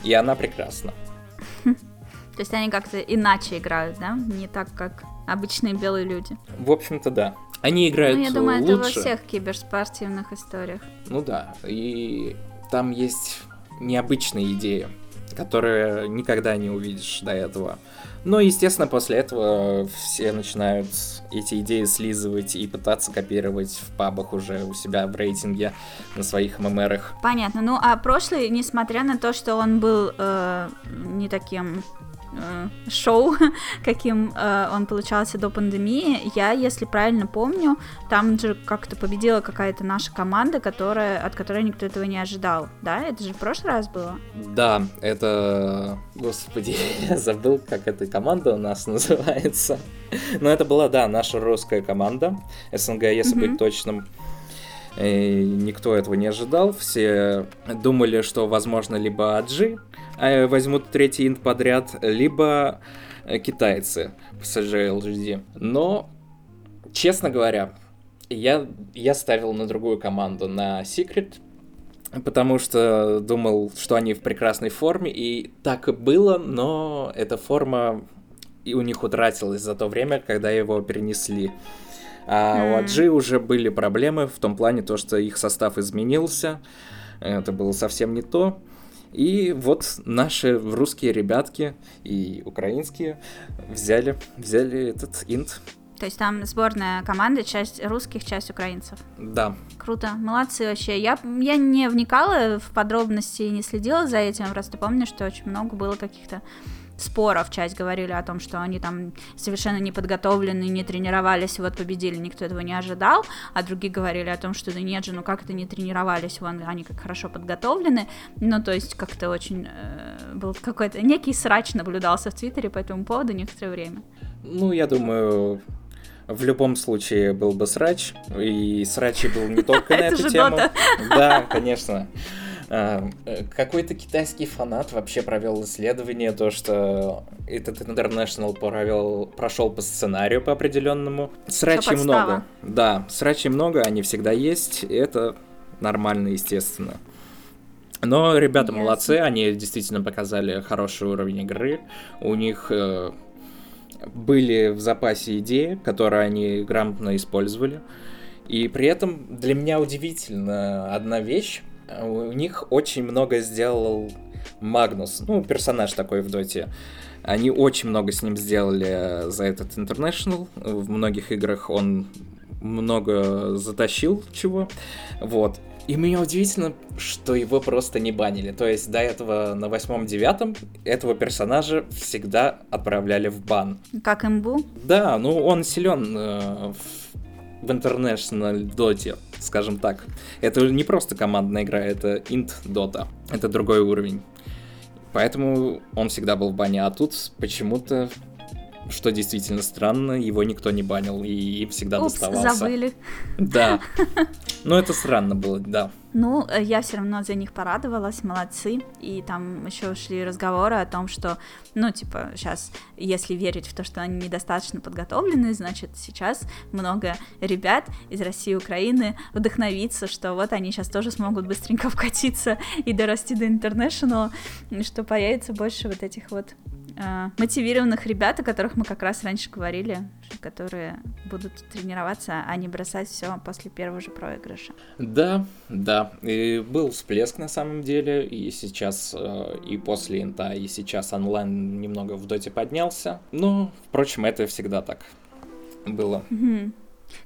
И она прекрасна. То есть они как-то иначе играют, да? Не так, как обычные белые люди. В общем-то, да. Они играют лучше. Ну, я думаю, лучше. это во всех киберспортивных историях. Ну да, и там есть необычная идея. которые никогда не увидишь до этого. Но, естественно, после этого все начинают эти идеи слизывать и пытаться копировать в пабах уже у себя в рейтинге на своих ММРах. Понятно. Ну, а прошлый, несмотря на то, что он был э, не таким шоу, каким э, он получался до пандемии. Я, если правильно помню, там же как-то победила какая-то наша команда, которая, от которой никто этого не ожидал. Да, это же в прошлый раз было? Да, это... Господи, я забыл, как эта команда у нас называется. Но это была, да, наша русская команда, СНГ, если mm-hmm. быть точным. И никто этого не ожидал. Все думали, что, возможно, либо Аджи э, возьмут третий инт подряд, либо э, китайцы PSG LGD. Но, честно говоря, я, я ставил на другую команду, на Secret, потому что думал, что они в прекрасной форме, и так и было, но эта форма и у них утратилась за то время, когда его перенесли. А mm. у Аджи уже были проблемы в том плане, то, что их состав изменился, это было совсем не то. И вот наши русские ребятки и украинские взяли, взяли этот инт. То есть там сборная команда, часть русских, часть украинцев. Да. Круто, молодцы вообще. Я, я не вникала в подробности и не следила за этим, просто помню, что очень много было каких-то споров часть говорили о том, что они там совершенно не подготовлены, не тренировались, вот победили, никто этого не ожидал, а другие говорили о том, что да нет же, ну как это не тренировались, вон они как хорошо подготовлены, ну то есть как-то очень э, был какой-то некий срач наблюдался в Твиттере по этому поводу некоторое время. Ну, я думаю, в любом случае был бы срач, и срач был не только на эту тему. Да, конечно. Э, какой-то китайский фанат вообще провел исследование, то, что этот International провел, прошел по сценарию по определенному. Срачи много. Да, срачи много, они всегда есть, это нормально, естественно. Но ребята yes. молодцы, они действительно показали хороший уровень игры. У них э, были в запасе идеи, которые они грамотно использовали. И при этом для меня удивительно одна вещь у них очень много сделал Магнус, ну, персонаж такой в доте. Они очень много с ним сделали за этот International. В многих играх он много затащил чего. Вот. И меня удивительно, что его просто не банили. То есть до этого на восьмом-девятом этого персонажа всегда отправляли в бан. Как имбу? Да, ну он силен э, в International Доте, скажем так. Это не просто командная игра, это Int Dota. Это другой уровень. Поэтому он всегда был в бане, а тут почему-то что действительно странно, его никто не банил и всегда Упс, доставался. забыли. Да. Ну, это странно было, да. Ну, э, я все равно за них порадовалась, молодцы. И там еще шли разговоры о том, что, ну, типа, сейчас, если верить в то, что они недостаточно подготовлены, значит, сейчас много ребят из России и Украины вдохновиться, что вот они сейчас тоже смогут быстренько вкатиться и дорасти до интернешнл, что появится больше вот этих вот э, мотивированных ребят, о которых мы как раз раньше говорили, которые будут тренироваться, а не бросать все после первого же проигрыша. Да, да. И был всплеск на самом деле, и сейчас, э, и после инта, и сейчас онлайн немного в доте поднялся. Но, впрочем, это всегда так было.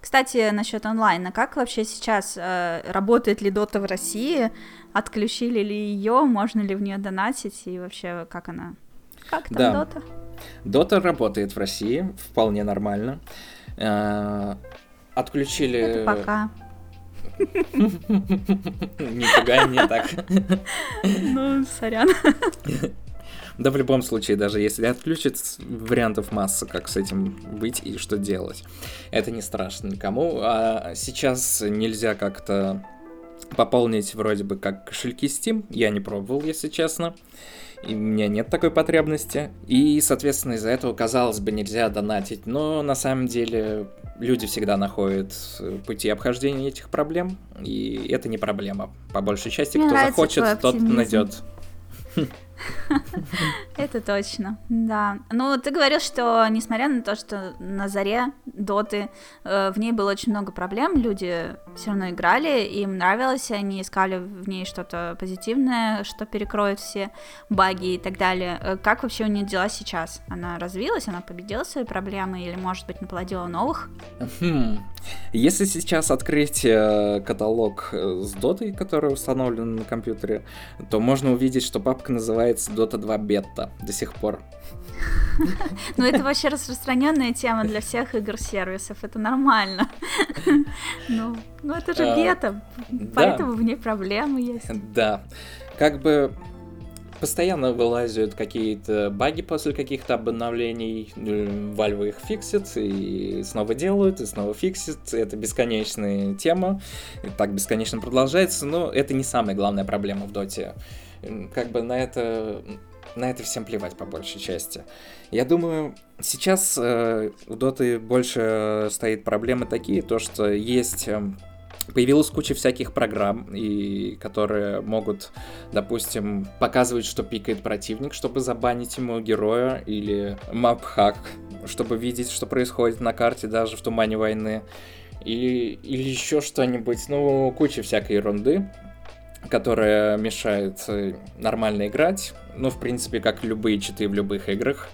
Кстати, насчет онлайна, как вообще сейчас э, работает ли Дота в России? Отключили ли ее? Можно ли в нее донатить? И вообще, как она как там да. Дота? Дота работает в России вполне нормально. Э, отключили... Это пока. Не пугай меня так. Ну, сорян. Да в любом случае, даже если отключат, вариантов масса, как с этим быть и что делать. Это не страшно никому. А сейчас нельзя как-то пополнить вроде бы как кошельки Steam. Я не пробовал, если честно и у меня нет такой потребности. И, соответственно, из-за этого, казалось бы, нельзя донатить. Но на самом деле люди всегда находят э, пути обхождения этих проблем, и это не проблема. По большей части, Мне кто захочет, тот найдет. Это точно, да. Ну, ты говорил, что несмотря на то, что на заре доты э, в ней было очень много проблем, люди все равно играли, им нравилось, они искали в ней что-то позитивное, что перекроет все баги и так далее. Э, как вообще у нее дела сейчас? Она развилась, она победила свои проблемы или, может быть, наплодила новых? Хм. Если сейчас открыть э, каталог с дотой, который установлен на компьютере, то можно увидеть, что папка называется Dota 2 бета до сих пор. Ну, это вообще распространенная тема для всех игр-сервисов, это нормально. Ну, ну это же а, бета, поэтому в ней проблемы есть. Да. Как бы постоянно вылазят какие-то баги после каких-то обновлений, Valve их фиксит, и снова делают, и снова фиксит. Это бесконечная тема, и так бесконечно продолжается, но это не самая главная проблема в доте. Как бы на это на это всем плевать по большей части. Я думаю, сейчас э, у Доты больше стоит проблемы такие, то что есть э, появилась куча всяких программ, и, которые могут, допустим, показывать, что пикает противник, чтобы забанить ему героя, или мапхак, чтобы видеть, что происходит на карте даже в тумане войны, и, или еще что-нибудь, ну, куча всякой ерунды которая мешает э, нормально играть. Ну, в принципе, как любые читы в любых играх.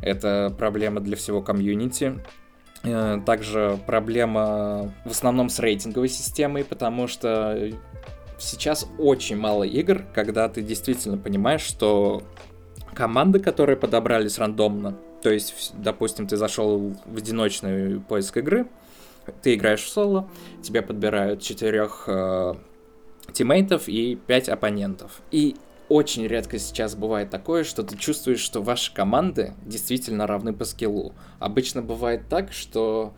Это проблема для всего комьюнити. Э, также проблема в основном с рейтинговой системой, потому что сейчас очень мало игр, когда ты действительно понимаешь, что команды, которые подобрались рандомно, то есть, допустим, ты зашел в одиночный поиск игры, ты играешь в соло, тебе подбирают четырех э, тиммейтов и 5 оппонентов. И очень редко сейчас бывает такое, что ты чувствуешь, что ваши команды действительно равны по скиллу. Обычно бывает так, что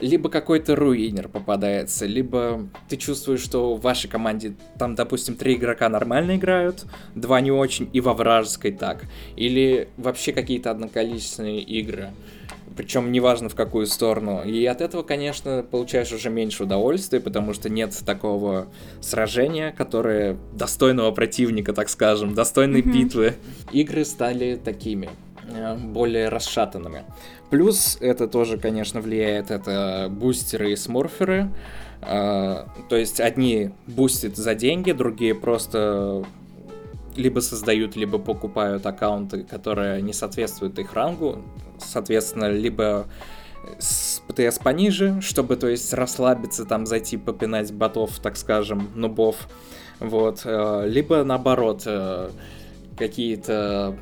либо какой-то руинер попадается, либо ты чувствуешь, что в вашей команде там, допустим, три игрока нормально играют, два не очень, и во вражеской так. Или вообще какие-то одноколичественные игры причем неважно в какую сторону. И от этого, конечно, получаешь уже меньше удовольствия, потому что нет такого сражения, которое достойного противника, так скажем, достойной mm-hmm. битвы. Игры стали такими э, более расшатанными. Плюс это тоже, конечно, влияет, это бустеры и сморферы. Uh, то есть одни бустят за деньги, другие просто либо создают, либо покупают аккаунты, которые не соответствуют их рангу соответственно, либо с ПТС пониже, чтобы, то есть, расслабиться, там, зайти попинать ботов, так скажем, нубов, вот, э, либо, наоборот, э, какие-то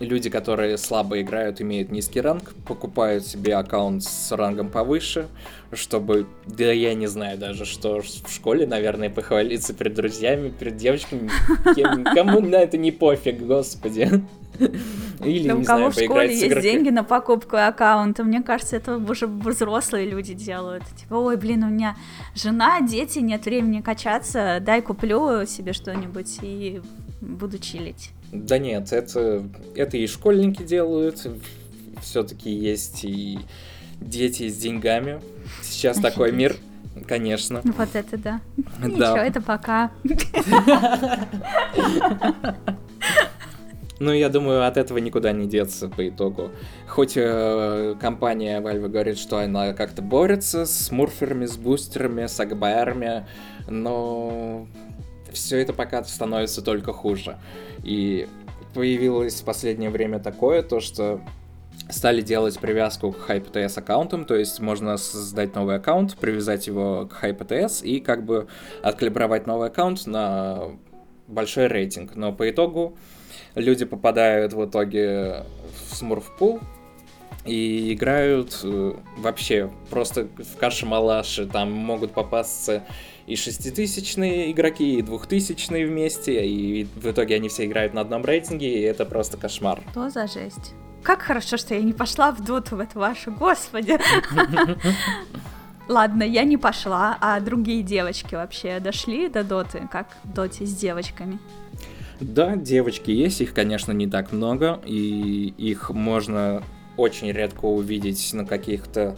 люди, которые слабо играют, имеют низкий ранг, покупают себе аккаунт с рангом повыше, чтобы, да я не знаю даже, что в школе, наверное, похвалиться перед друзьями, перед девочками, кем, кому на это не пофиг, господи. Или, не у кого знаю, в школе есть деньги на покупку аккаунта, мне кажется, это уже взрослые люди делают. Типа, ой, блин, у меня жена, дети, нет времени качаться, дай куплю себе что-нибудь и буду чилить. Да нет, это, это и школьники делают, все-таки есть и дети с деньгами. Сейчас Офигеть. такой мир, конечно. Вот это да. да. Ничего, это пока. Ну, я думаю, от этого никуда не деться по итогу. Хоть э, компания Valve говорит, что она как-то борется с мурферами, с бустерами, с акбарами, но все это пока становится только хуже. И появилось в последнее время такое, то что стали делать привязку к HypeTS аккаунтам, то есть можно создать новый аккаунт, привязать его к HypeTS и как бы откалибровать новый аккаунт на большой рейтинг. Но по итогу люди попадают в итоге в смурф-пул, и играют э, вообще просто в каше-малаше. Там могут попасться и шеститысячные игроки, и двухтысячные вместе, и в итоге они все играют на одном рейтинге, и это просто кошмар. Что за жесть? Как хорошо, что я не пошла в доту в эту вашу, господи. Ладно, я не пошла, а другие девочки вообще дошли до доты, как доте с девочками? Да, девочки есть, их, конечно, не так много, и их можно очень редко увидеть на каких-то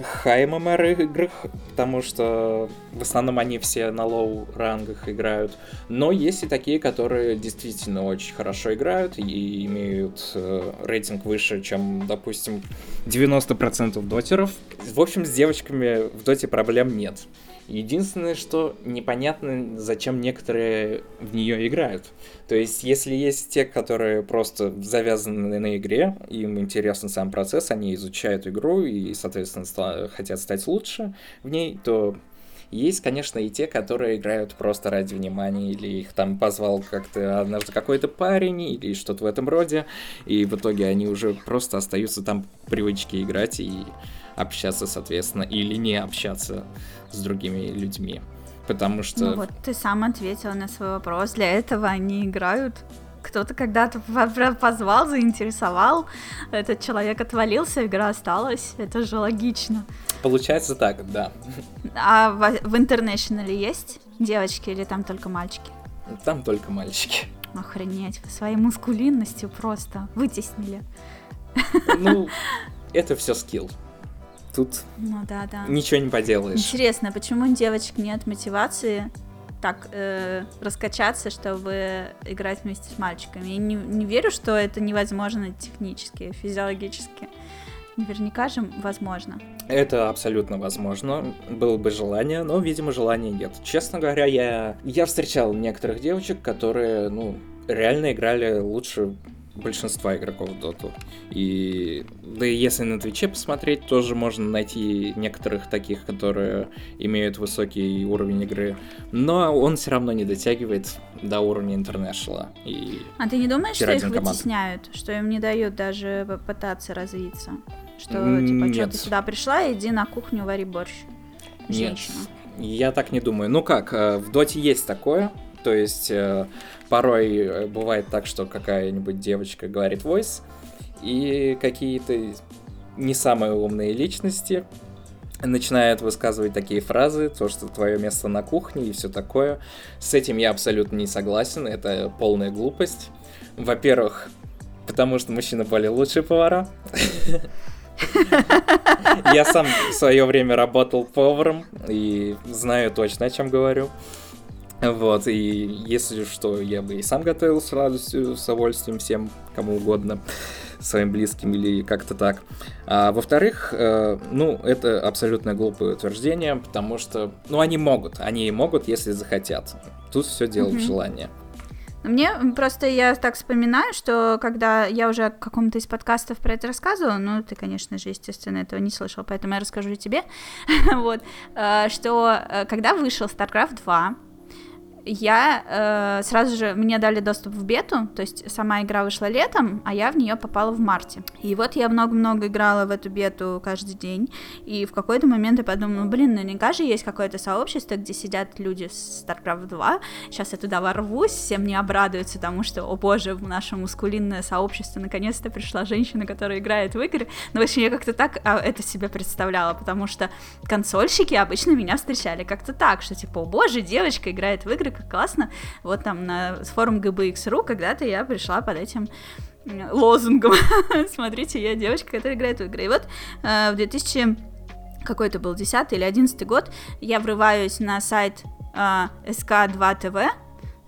high MMR играх, потому что в основном они все на low рангах играют. Но есть и такие, которые действительно очень хорошо играют и имеют э, рейтинг выше, чем, допустим, 90% дотеров. В общем, с девочками в доте проблем нет. Единственное, что непонятно, зачем некоторые в нее играют. То есть, если есть те, которые просто завязаны на игре, им интересен сам процесс, они изучают игру и, соответственно, хотят стать лучше в ней, то есть, конечно, и те, которые играют просто ради внимания, или их там позвал как-то однажды какой-то парень, или что-то в этом роде, и в итоге они уже просто остаются там привычки играть и общаться, соответственно, или не общаться с другими людьми. Потому что... Ну вот ты сам ответил на свой вопрос. Для этого они играют. Кто-то когда-то позвал, заинтересовал, этот человек отвалился, игра осталась. Это же логично. Получается так, да. А в, в International есть девочки или там только мальчики? Там только мальчики. Охренеть, вы своей мускулинностью просто вытеснили. Ну, это все скилл. Тут ну, да, да. ничего не поделаешь. Интересно, почему у девочек нет мотивации так э, раскачаться, чтобы играть вместе с мальчиками? Я не, не верю, что это невозможно технически, физиологически. Наверняка же возможно. Это абсолютно возможно. Было бы желание, но, видимо, желания нет. Честно говоря, я, я встречал некоторых девочек, которые, ну, реально играли лучше большинства игроков в доту. И да и если на Твиче посмотреть, тоже можно найти некоторых таких, которые имеют высокий уровень игры. Но он все равно не дотягивает до уровня интернешнла. И а ты не думаешь, что их команд. вытесняют? Что им не дают даже попытаться развиться? Что, типа, Нет. что ты сюда пришла, иди на кухню, вари борщ. Женщина. Нет. Я так не думаю. Ну как, э, в доте есть такое, то есть э, порой э, бывает так, что какая-нибудь девочка говорит voice, и какие-то не самые умные личности начинают высказывать такие фразы, то, что твое место на кухне и все такое. С этим я абсолютно не согласен, это полная глупость. Во-первых, потому что мужчины более лучшие повара. Я сам в свое время работал поваром и знаю точно, о чем говорю. Вот, и если что, я бы и сам готовил с радостью, с удовольствием всем, кому угодно, своим близким или как-то так. А, во-вторых, э, ну, это абсолютно глупое утверждение, потому что, ну, они могут, они могут, если захотят. Тут все дело mm-hmm. в желании. Мне просто я так вспоминаю, что когда я уже в каком-то из подкастов про это рассказывала, ну, ты, конечно же, естественно, этого не слышал, поэтому я расскажу тебе, вот, э, что э, когда вышел StarCraft 2, я э, сразу же мне дали доступ в бету, то есть сама игра вышла летом, а я в нее попала в марте. И вот я много-много играла в эту бету каждый день, и в какой-то момент я подумала, блин, наверняка же есть какое-то сообщество, где сидят люди с StarCraft 2, сейчас я туда ворвусь, все мне обрадуются тому, что, о боже, в наше мускулинное сообщество наконец-то пришла женщина, которая играет в игры. Но, в общем, я как-то так а, это себе представляла, потому что консольщики обычно меня встречали как-то так, что типа, о боже, девочка играет в игры, как классно. Вот там на форум GBX.ru когда-то я пришла под этим лозунгом. Смотрите, я девочка, которая играет в игры. И вот э, в 2000 какой-то был 10 или 11 год я врываюсь на сайт э, SK2TV,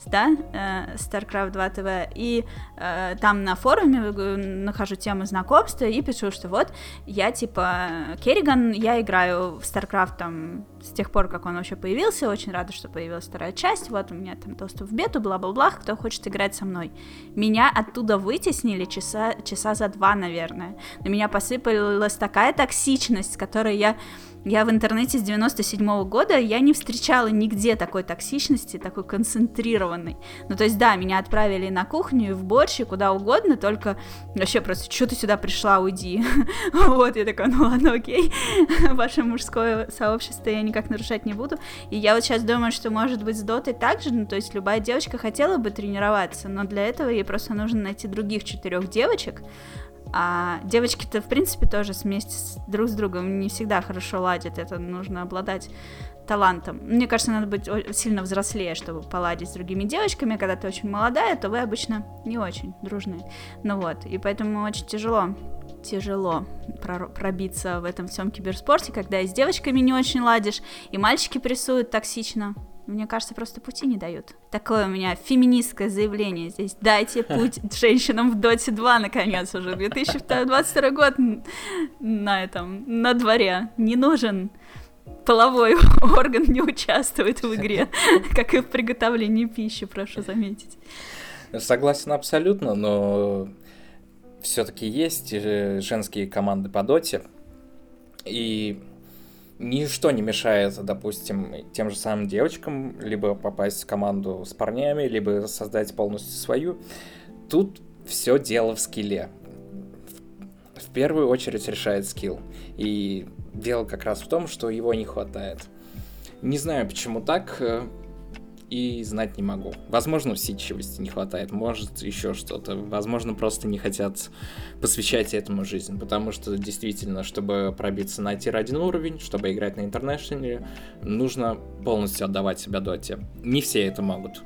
да, э, StarCraft 2 TV, и э, там на форуме нахожу тему знакомства и пишу, что вот я типа Керриган, я играю в StarCraft там с тех пор, как он вообще появился, очень рада, что появилась вторая часть, вот у меня там доступ в бету, бла-бла-бла, кто хочет играть со мной. Меня оттуда вытеснили часа, часа за два, наверное. На меня посыпалась такая токсичность, которой я я в интернете с 97 -го года, я не встречала нигде такой токсичности, такой концентрированной. Ну, то есть, да, меня отправили на кухню, в борщ, и куда угодно, только вообще просто, что ты сюда пришла, уйди. вот, я такая, ну ладно, окей, ваше мужское сообщество я никак нарушать не буду. И я вот сейчас думаю, что, может быть, с дотой так же, ну, то есть, любая девочка хотела бы тренироваться, но для этого ей просто нужно найти других четырех девочек, а девочки-то, в принципе, тоже вместе с, друг с другом не всегда хорошо ладят. Это нужно обладать талантом. Мне кажется, надо быть сильно взрослее, чтобы поладить с другими девочками. Когда ты очень молодая, то вы обычно не очень дружные. Ну вот, и поэтому очень тяжело тяжело пробиться в этом всем киберспорте, когда и с девочками не очень ладишь, и мальчики прессуют токсично. Мне кажется, просто пути не дают. Такое у меня феминистское заявление здесь. Дайте путь женщинам в Доте 2, наконец, уже. 2022 год на этом, на дворе. Не нужен половой орган не участвует в игре, как и в приготовлении пищи, прошу заметить. Согласен абсолютно, но все-таки есть э, женские команды по доте, и ничто не мешает, допустим, тем же самым девочкам либо попасть в команду с парнями, либо создать полностью свою. Тут все дело в skill е. В первую очередь решает skill. И дело как раз в том, что его не хватает. Не знаю, почему так, и знать не могу. Возможно, усидчивости не хватает, может, еще что-то. Возможно, просто не хотят посвящать этому жизнь, потому что действительно, чтобы пробиться на tier-1 уровень, чтобы играть на International е, нужно полностью отдавать себя доте. Не все это могут.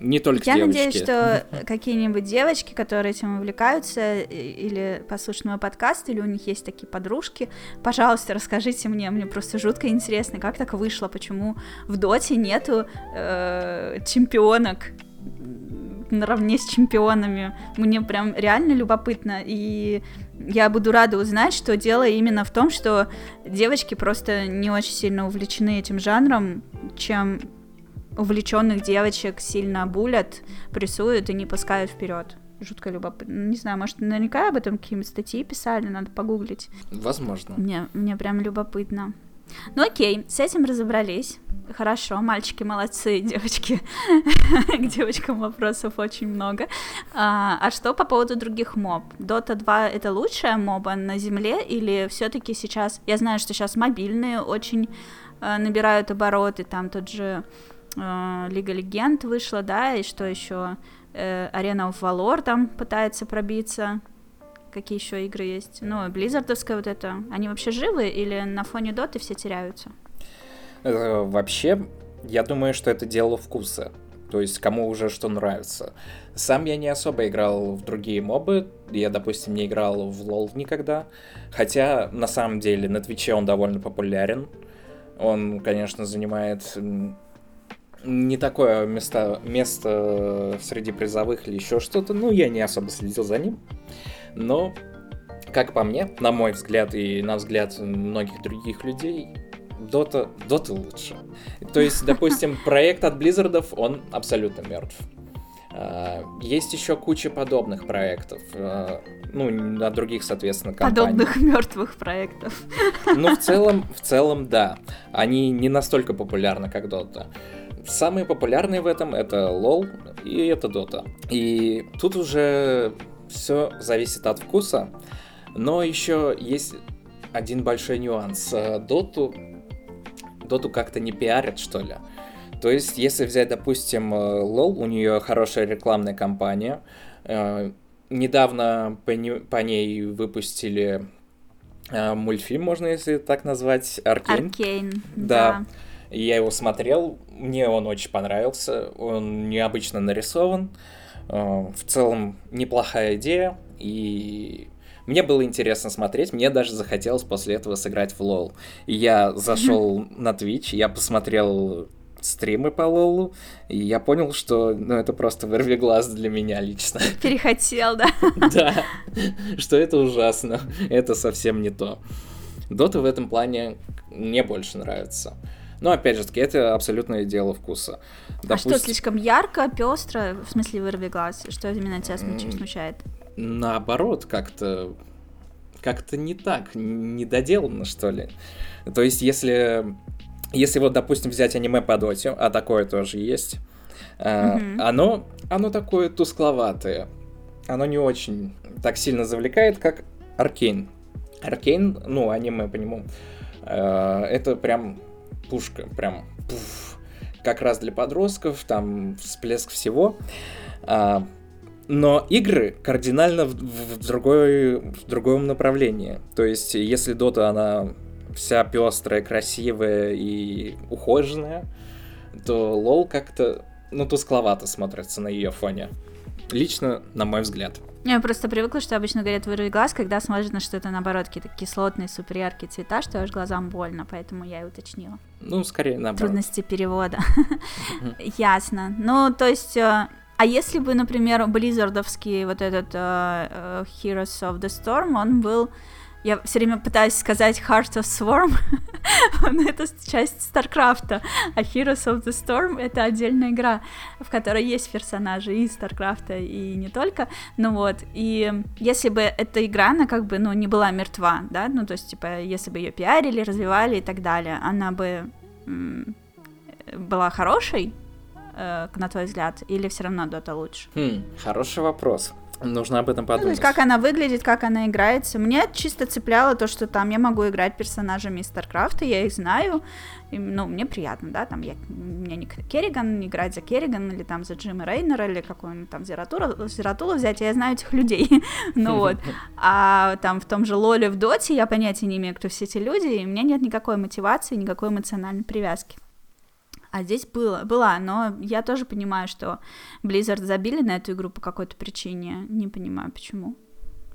Не только Я девочки. надеюсь, что какие-нибудь девочки, которые этим увлекаются, или послушают мой подкаст, или у них есть такие подружки, пожалуйста, расскажите мне, мне просто жутко интересно, как так вышло, почему в Доте нету э, чемпионок наравне с чемпионами. Мне прям реально любопытно, и я буду рада узнать, что дело именно в том, что девочки просто не очень сильно увлечены этим жанром, чем увлеченных девочек сильно булят, прессуют и не пускают вперед. Жутко любопытно. Не знаю, может, наверняка об этом какие-нибудь статьи писали, надо погуглить. Возможно. Мне, мне прям любопытно. Ну окей, с этим разобрались. Хорошо, мальчики молодцы, девочки. К девочкам вопросов очень много. А, а что по поводу других моб? Dota 2 это лучшая моба на земле или все-таки сейчас? Я знаю, что сейчас мобильные очень э, набирают обороты, там тот же э, Лига Легенд вышла, да, и что еще? Arena of Valor там пытается пробиться. Какие еще игры есть? Ну, Близзардовская вот это. Они вообще живы или на фоне доты все теряются? Э, вообще, я думаю, что это дело вкуса. То есть, кому уже что нравится. Сам я не особо играл в другие мобы. Я, допустим, не играл в лол никогда. Хотя, на самом деле, на Твиче он довольно популярен. Он, конечно, занимает не такое место, место среди призовых или еще что-то. Ну, я не особо следил за ним. Но, как по мне, на мой взгляд и на взгляд многих других людей, Дота, Дота лучше. То есть, допустим, проект от Близзардов, он абсолютно мертв. А, есть еще куча подобных проектов, а, ну, от других, соответственно, компаний. Подобных мертвых проектов. Ну, в целом, в целом, да. Они не настолько популярны, как Dota. Самые популярные в этом это LOL и это Dota. И тут уже все зависит от вкуса. Но еще есть один большой нюанс. Доту, Доту как-то не пиарят, что ли. То есть, если взять, допустим, LOL, у нее хорошая рекламная кампания. Э, недавно по, не, по ней выпустили э, мультфильм, можно если так назвать, Аркейн. Аркейн, да. да. Я его смотрел, мне он очень понравился, он необычно нарисован, э, в целом неплохая идея, и мне было интересно смотреть, мне даже захотелось после этого сыграть в лол. Я зашел на Twitch, я посмотрел стримы по лолу, и я понял, что ну, это просто вырви глаз для меня лично. Перехотел, да? Да, что это ужасно, это совсем не то. Дота в этом плане мне больше нравится. Но опять же таки, это абсолютное дело вкуса. Допустим... А что, слишком ярко, пестро, в смысле вырви глаз? Что именно тебя смущает? Наоборот, как-то как-то не так, недоделано, что ли. То есть, если, если вот, допустим, взять аниме по доте, а такое тоже есть, mm-hmm. оно, оно такое тускловатое. Оно не очень так сильно завлекает, как Аркейн. Аркейн, ну, аниме по нему, э, это прям пушка, прям пуф, как раз для подростков, там всплеск всего. А, но игры кардинально в, в, другой, в другом направлении. То есть, если Дота, она вся пестрая, красивая и ухоженная, то лол как-то, ну, тускловато смотрится на ее фоне. Лично, на мой взгляд. Я просто привыкла, что обычно говорят вырви глаз, когда смотрят на что-то наоборот, какие-то кислотные, супер яркие цвета, что аж глазам больно, поэтому я и уточнила. Ну, скорее наоборот. Трудности перевода. Ясно. Ну, то есть... Э, а если бы, например, Близзардовский вот этот э, Heroes of the Storm, он был я все время пытаюсь сказать Heart of Swarm, но это часть Старкрафта, а Heroes of the Storm — это отдельная игра, в которой есть персонажи и Старкрафта, и не только, ну вот, и если бы эта игра, она как бы, ну, не была мертва, да, ну, то есть, типа, если бы ее пиарили, развивали и так далее, она бы была хорошей, э, на твой взгляд, или все равно Дота лучше? Хм, хороший вопрос. Нужно об этом подумать. Ну, то есть, как она выглядит, как она играется. Мне чисто цепляло то, что там я могу играть персонажами из Старкрафта, я их знаю, и, ну, мне приятно, да, там я, меня не Керриган, не играть за Керриган, или там за Джима Рейнера, или какой-нибудь там Зератула, Зератула взять, я знаю этих людей, ну вот. А там в том же Лоле в Доте я понятия не имею, кто все эти люди, и у меня нет никакой мотивации, никакой эмоциональной привязки. А здесь было, была, но я тоже понимаю, что Blizzard забили на эту игру по какой-то причине. Не понимаю, почему.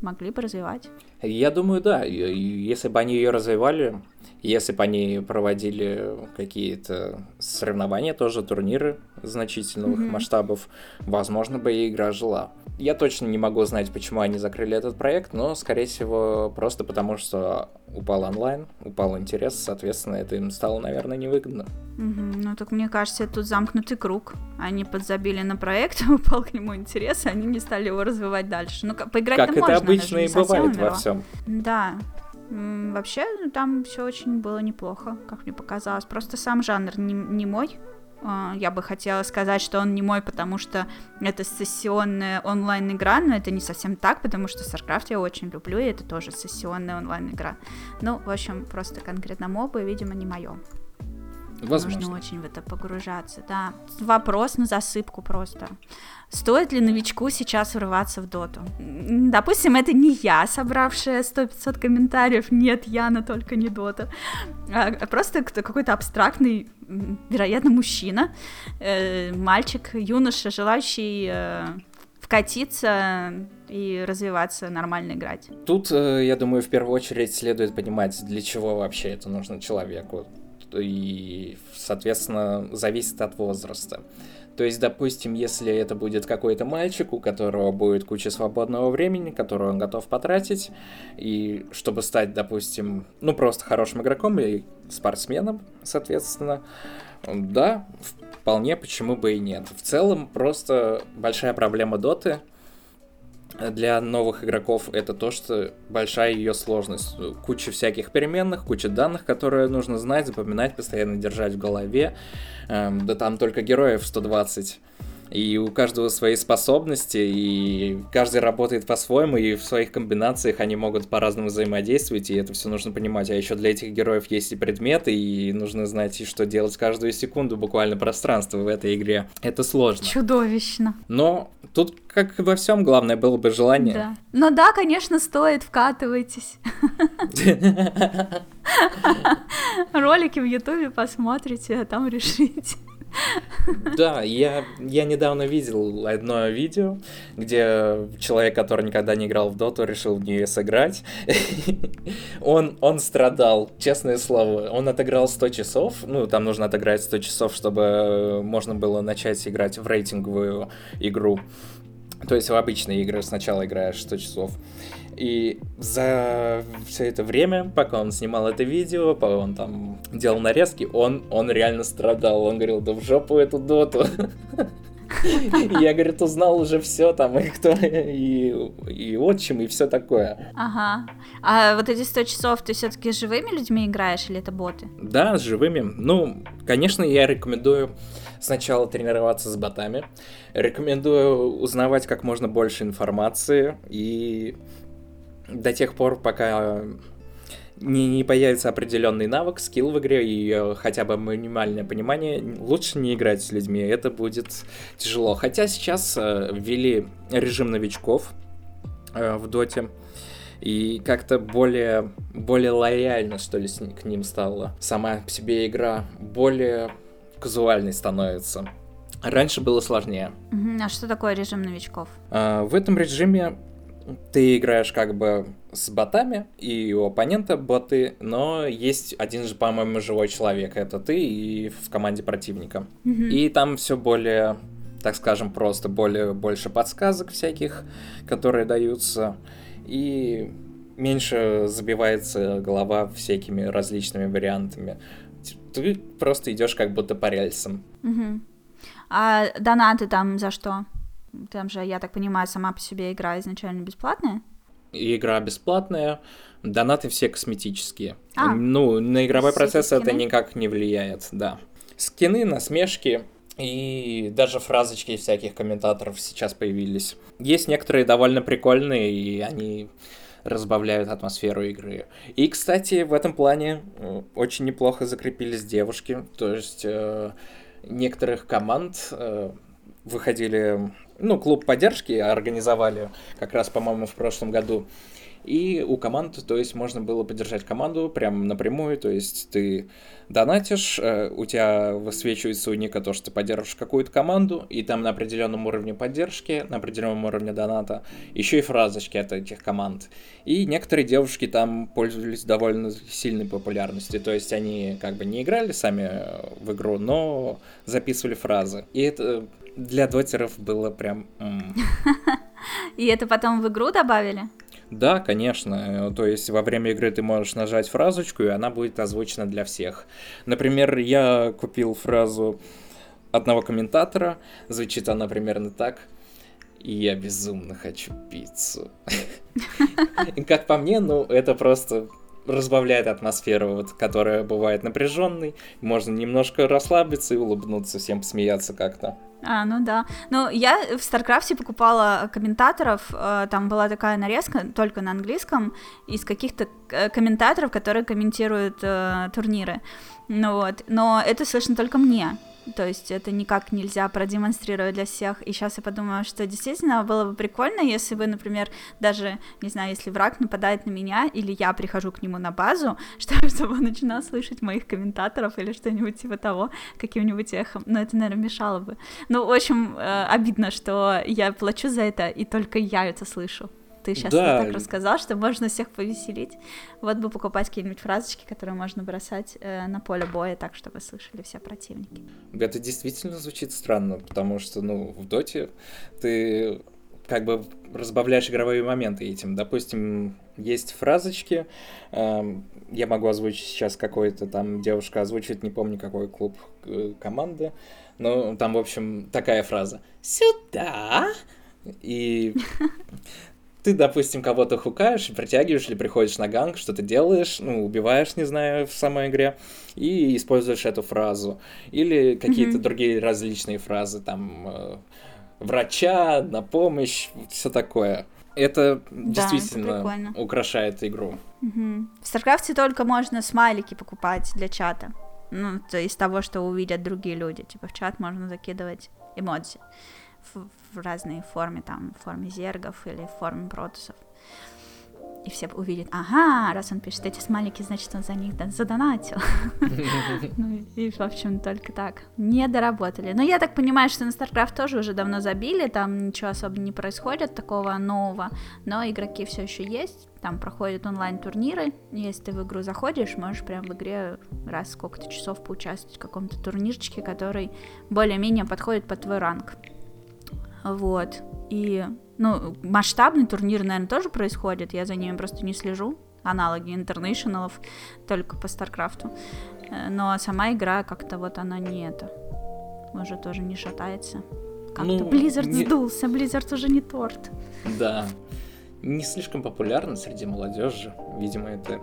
Могли бы развивать. Я думаю, да. Если бы они ее развивали, если бы они проводили какие-то соревнования, тоже турниры значительных mm-hmm. масштабов, возможно бы и игра жила. Я точно не могу знать, почему они закрыли этот проект, но, скорее всего, просто потому, что упал онлайн, упал интерес, соответственно, это им стало, наверное, невыгодно. Угу, ну, так мне кажется, тут замкнутый круг. Они подзабили на проект, упал к нему интерес, и они не стали его развивать дальше. Ну, поиграть Как это можно, обычно и бывает во всем. Да, Вообще, там все очень было неплохо, как мне показалось. Просто сам жанр не, не мой. А, я бы хотела сказать, что он не мой, потому что это сессионная онлайн-игра, но это не совсем так, потому что StarCraft я очень люблю, и это тоже сессионная онлайн-игра. Ну, в общем, просто конкретно мобы, видимо, не мое. Возможно. Нужно очень в это погружаться, да. Вопрос на засыпку просто. Стоит ли новичку сейчас врываться в доту? Допустим, это не я, собравшая 100-500 комментариев, нет, Яна, только не дота. А просто какой-то абстрактный, вероятно, мужчина, э, мальчик, юноша, желающий э, вкатиться и развиваться, нормально играть. Тут, э, я думаю, в первую очередь следует понимать, для чего вообще это нужно человеку. И, соответственно, зависит от возраста. То есть, допустим, если это будет какой-то мальчик, у которого будет куча свободного времени, которое он готов потратить, и чтобы стать, допустим, ну просто хорошим игроком и спортсменом, соответственно, да, вполне почему бы и нет. В целом, просто большая проблема доты для новых игроков это то, что большая ее сложность. Куча всяких переменных, куча данных, которые нужно знать, запоминать, постоянно держать в голове. Эм, да там только героев 120 и у каждого свои способности, и каждый работает по-своему, и в своих комбинациях они могут по-разному взаимодействовать, и это все нужно понимать. А еще для этих героев есть и предметы, и нужно знать, что делать каждую секунду, буквально пространство в этой игре. Это сложно. Чудовищно. Но тут, как и во всем, главное было бы желание. Да. Ну да, конечно, стоит, вкатывайтесь. Ролики в Ютубе посмотрите, а там решите. Да, я, я недавно видел одно видео, где человек, который никогда не играл в доту, решил в нее сыграть. он, он страдал, честное слово. Он отыграл 100 часов, ну, там нужно отыграть 100 часов, чтобы можно было начать играть в рейтинговую игру. То есть в обычные игры сначала играешь 100 часов. И за все это время, пока он снимал это видео, пока он там делал нарезки, он, он реально страдал. Он говорил, да в жопу эту доту. Я, говорит, узнал уже все там, и кто, и, и отчим, и все такое. Ага. А вот эти 100 часов ты все-таки с живыми людьми играешь или это боты? Да, с живыми. Ну, конечно, я рекомендую сначала тренироваться с ботами. Рекомендую узнавать как можно больше информации и до тех пор, пока не, не появится определенный навык, скилл в игре и э, хотя бы минимальное понимание, лучше не играть с людьми, это будет тяжело. Хотя сейчас э, ввели режим новичков э, в доте, и как-то более, более лояльно, что ли, к ним стало. Сама по себе игра более казуальной становится. Раньше было сложнее. А что такое режим новичков? А, в этом режиме ты играешь как бы с ботами, и у оппонента боты, но есть один же, по-моему, живой человек. Это ты и в команде противника. Мгм. И там все более, так скажем, просто более больше подсказок всяких, которые даются, и меньше забивается голова всякими различными вариантами. Ты просто идешь как будто по рельсам. Мгм. А донаты там за что? Там же, я так понимаю, сама по себе игра изначально бесплатная? И игра бесплатная, донаты все косметические. А, ну, на игровой процесс это скины? никак не влияет, да. Скины, насмешки и даже фразочки всяких комментаторов сейчас появились. Есть некоторые довольно прикольные, и они разбавляют атмосферу игры. И, кстати, в этом плане э, очень неплохо закрепились девушки. То есть э, некоторых команд э, выходили, ну, клуб поддержки организовали как раз, по-моему, в прошлом году. И у команд, то есть можно было поддержать команду прям напрямую, то есть ты донатишь, э, у тебя высвечивается у ника то, что ты поддержишь какую-то команду, и там на определенном уровне поддержки, на определенном уровне доната, еще и фразочки от этих команд. И некоторые девушки там пользовались довольно сильной популярностью, то есть они как бы не играли сами в игру, но записывали фразы. И это для дотеров было прям... И это потом в игру добавили? Да, конечно. э, То есть во время игры ты можешь нажать фразочку, и она будет озвучена для всех. Например, я купил фразу одного комментатора. Звучит она примерно так. Я безумно хочу пиццу. Как по мне, ну, это просто разбавляет атмосферу, вот, которая бывает напряженной. Можно немножко расслабиться и улыбнуться, всем посмеяться как-то. А, ну да. Ну, я в Старкрафте покупала комментаторов, э, там была такая нарезка, только на английском, из каких-то э, комментаторов, которые комментируют э, турниры. Ну вот, но это слышно только мне. То есть это никак нельзя продемонстрировать для всех. И сейчас я подумала, что действительно было бы прикольно, если бы, например, даже, не знаю, если враг нападает на меня, или я прихожу к нему на базу, что, чтобы он начинал слышать моих комментаторов или что-нибудь типа того, каким-нибудь эхом. Но это, наверное, мешало бы. Ну, в общем, э, обидно, что я плачу за это, и только я это слышу. Ты сейчас Да. так рассказал, что можно всех повеселить. Вот бы покупать какие-нибудь фразочки, которые можно бросать э, на поле боя так, чтобы слышали все противники. Это действительно звучит странно, потому что, ну, в доте ты как бы разбавляешь игровые моменты этим. Допустим, есть фразочки, эм, я могу озвучить сейчас какой-то там девушка озвучит, не помню какой клуб э, команды, но там, в общем, такая фраза «Сюда!» И ты, допустим, кого-то хукаешь, притягиваешь или приходишь на gank, что-то делаешь, ну, убиваешь, не знаю, в самой игре, и используешь эту фразу. Или какие-то Мгм. другие различные фразы, там, э, врача, на помощь, все такое. Это Да, это действительно прикольно. украшает игру. Мгм. В Старкрафте только можно смайлики покупать для чата. Ну, то из того, что увидят другие люди. Типа в чат можно закидывать эмодзи в, в разной форме, там, в форме зергов или в форме протусов. И все увидят, ага, раз он пишет эти смайлики, значит, он за них да- задонатил. Ну, и, в общем, только так. Не доработали. Но я так понимаю, что на StarCraft тоже уже давно забили, там ничего особо не происходит такого нового, но игроки все еще есть, там проходят онлайн-турниры, если ты в игру заходишь, можешь прям в игре раз сколько-то часов поучаствовать в каком-то турнирчике, который более-менее подходит под твой ранг. Вот. И, ну, масштабный турнир, наверное, тоже происходит, я за ними просто не слежу, аналоги интернешнлов только по Старкрафту. Э, Но сама игра как-то вот она не это. Уже тоже не шатается. Как-то Ну, Blizzard не- сдулся, Blizzard уже не торт. Да. Не слишком популярно среди молодежи. Видимо, это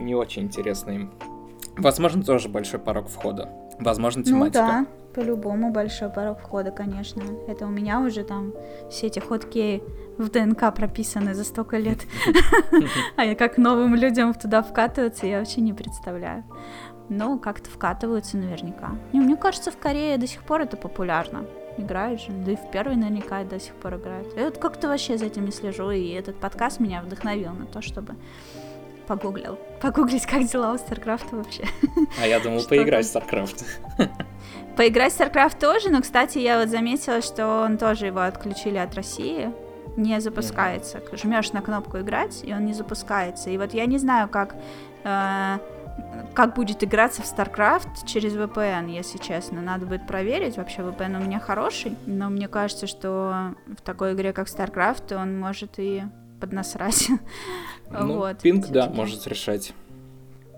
не очень интересно им. Возможно, тоже большой порог входа. Возможно, Ну тематика. да, по-любому большой порог входа, конечно. Это у меня уже там все эти ходки в ДНК прописаны за столько лет. А я как новым людям туда вкатываться, я вообще не представляю. Но как-то вкатываются наверняка. И мне кажется, в Корее до сих пор это популярно. Играют же, да и в первый наверняка до сих пор играют. Я вот как-то вообще за этим не слежу, и этот подкаст меня вдохновил на то, чтобы погуглил. Погуглить, как дела у StarCraft вообще. А я думал, поиграть в StarCraft. Поиграть в StarCraft тоже, но, кстати, я вот заметила, что он тоже его отключили от России. Не запускается. Жмешь на кнопку играть, и он не запускается. И вот я не знаю, как э, как будет играться в StarCraft через VPN, если честно. Надо будет проверить. Вообще VPN у меня хороший, но мне кажется, что в такой игре, как StarCraft, он может и поднасрать. Ну, вот, пинг, да, может решать.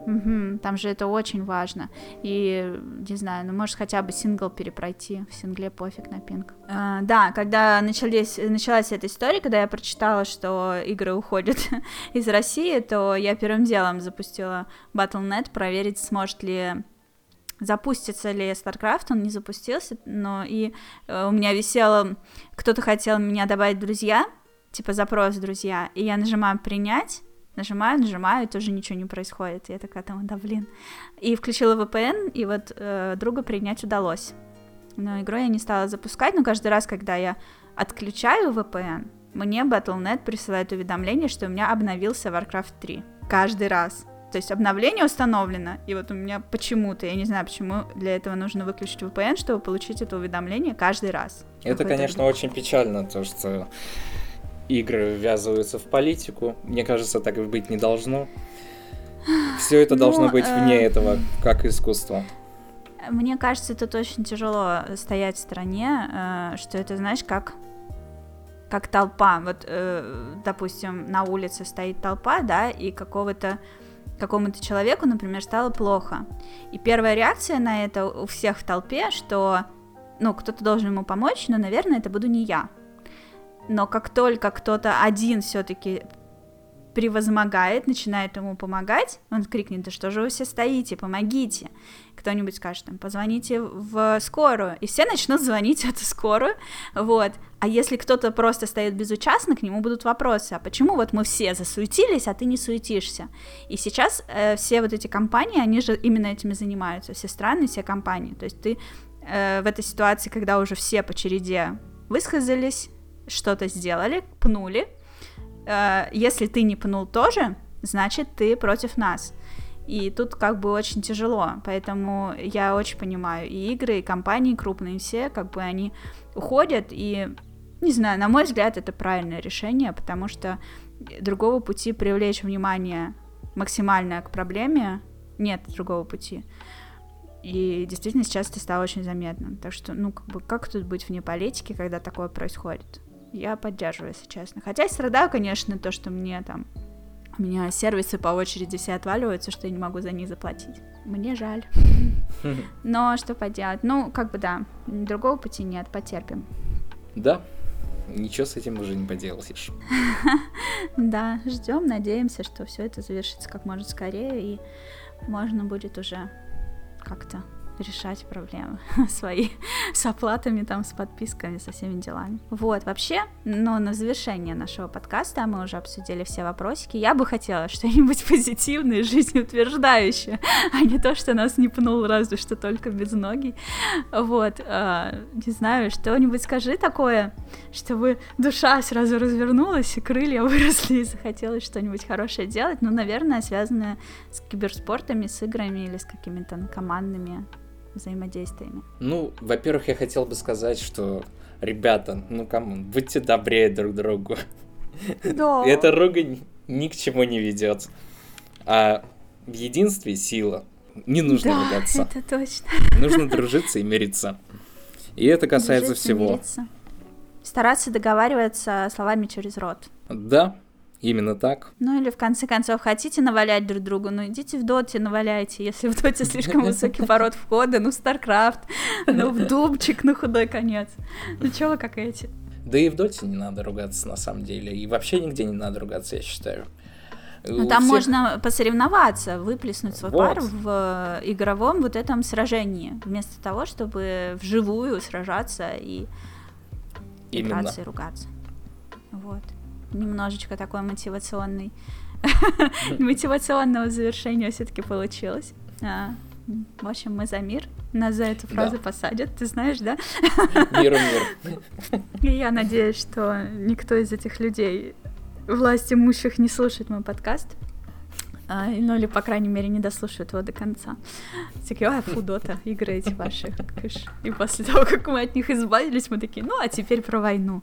Угу, там же это очень важно. И, не знаю, ну, может, хотя бы сингл перепройти. В сингле пофиг на пинг. А, да, когда начались, началась эта история, когда я прочитала, что игры уходят из России, то я первым делом запустила Battle.net проверить, сможет ли запустится ли StarCraft, он не запустился, но и э, у меня висело, кто-то хотел меня добавить в друзья, типа запрос друзья, и я нажимаю принять, Нажимаю, нажимаю, и тоже ничего не происходит. Я такая там, да блин. И включила VPN, и вот э, друга принять удалось. Но игру я не стала запускать, но каждый раз, когда я отключаю VPN, мне Battle.net присылает уведомление, что у меня обновился Warcraft 3. Каждый раз. То есть обновление установлено, и вот у меня почему-то, я не знаю, почему для этого нужно выключить VPN, чтобы получить это уведомление каждый раз. Это, конечно, очень печально, то, что игры ввязываются в политику. Мне кажется, так и быть не должно. Все это должно ну, быть вне э... этого, как искусство. Мне кажется, тут очень тяжело стоять в стране, э, что это, знаешь, как как толпа. Вот, э, допустим, на улице стоит толпа, да, и какого-то какому-то человеку, например, стало плохо. И первая реакция на это у всех в толпе, что, ну, кто-то должен ему помочь, но, наверное, это буду не я но как только кто-то один все-таки превозмогает, начинает ему помогать, он крикнет, да что же вы все стоите, помогите. Кто-нибудь скажет, там, позвоните в скорую, и все начнут звонить в эту скорую, вот. А если кто-то просто стоит безучастно, к нему будут вопросы, а почему вот мы все засуетились, а ты не суетишься? И сейчас э, все вот эти компании, они же именно этими занимаются, все страны, все компании. То есть ты э, в этой ситуации, когда уже все по череде высказались, что-то сделали, пнули. Э, если ты не пнул тоже, значит, ты против нас. И тут как бы очень тяжело, поэтому я очень понимаю, и игры, и компании крупные все, как бы они уходят, и, не знаю, на мой взгляд, это правильное решение, потому что другого пути привлечь внимание максимально к проблеме нет другого пути. И действительно сейчас это стало очень заметным. Так что, ну, как бы, как тут быть вне политики, когда такое происходит? Я поддерживаю, если честно. Хотя я страдаю, конечно, то, что мне там... У меня сервисы по очереди все отваливаются, что я не могу за них заплатить. Мне жаль. Но что поделать? Ну, как бы да, другого пути нет, потерпим. Да, ничего с этим уже не поделаешь. Да, ждем, надеемся, что все это завершится как можно скорее, и можно будет уже как-то решать проблемы свои с оплатами, там, с подписками, со всеми делами. Вот, вообще, но на завершение нашего подкаста мы уже обсудили все вопросики. Я бы хотела что-нибудь позитивное, жизнеутверждающее, а не то, что нас не пнул разве что только без ноги. Вот, э, не знаю, что-нибудь скажи такое, чтобы душа сразу развернулась, и крылья выросли, и захотелось что-нибудь хорошее делать. Ну, наверное, связанное с киберспортами, с играми или с какими-то командными взаимодействиями? Ну, во-первых, я хотел бы сказать, что, ребята, ну кому, будьте добрее друг другу. Да. Эта ругань ни к чему не ведет. А в единстве сила. Не нужно да, ругаться. это точно. Нужно дружиться и мириться. И это касается Дружить всего. Стараться договариваться словами через рот. Да, Именно так. Ну или в конце концов, хотите навалять друг другу, ну идите в доте наваляйте, если в доте слишком высокий пород входа, ну в StarCraft, ну в Дубчик, ну худой конец. Ну чего вы как эти? Да и в доте не надо ругаться на самом деле, и вообще нигде не надо ругаться, я считаю. Ну, там всех... можно посоревноваться, выплеснуть свой вот. пар в игровом вот этом сражении, вместо того, чтобы вживую сражаться и Именно. играться и ругаться. Вот немножечко такой мотивационный, мотивационного завершения все-таки получилось. А, в общем, мы за мир. Нас за эту фразу да. посадят, ты знаешь, да? Мир, мир. И я надеюсь, что никто из этих людей, власть имущих, не слушает мой подкаст. А, ну или, по крайней мере, не дослушают его до конца. Такие, а, фу, дота, игры эти ваши. И после того, как мы от них избавились, мы такие, ну, а теперь про войну.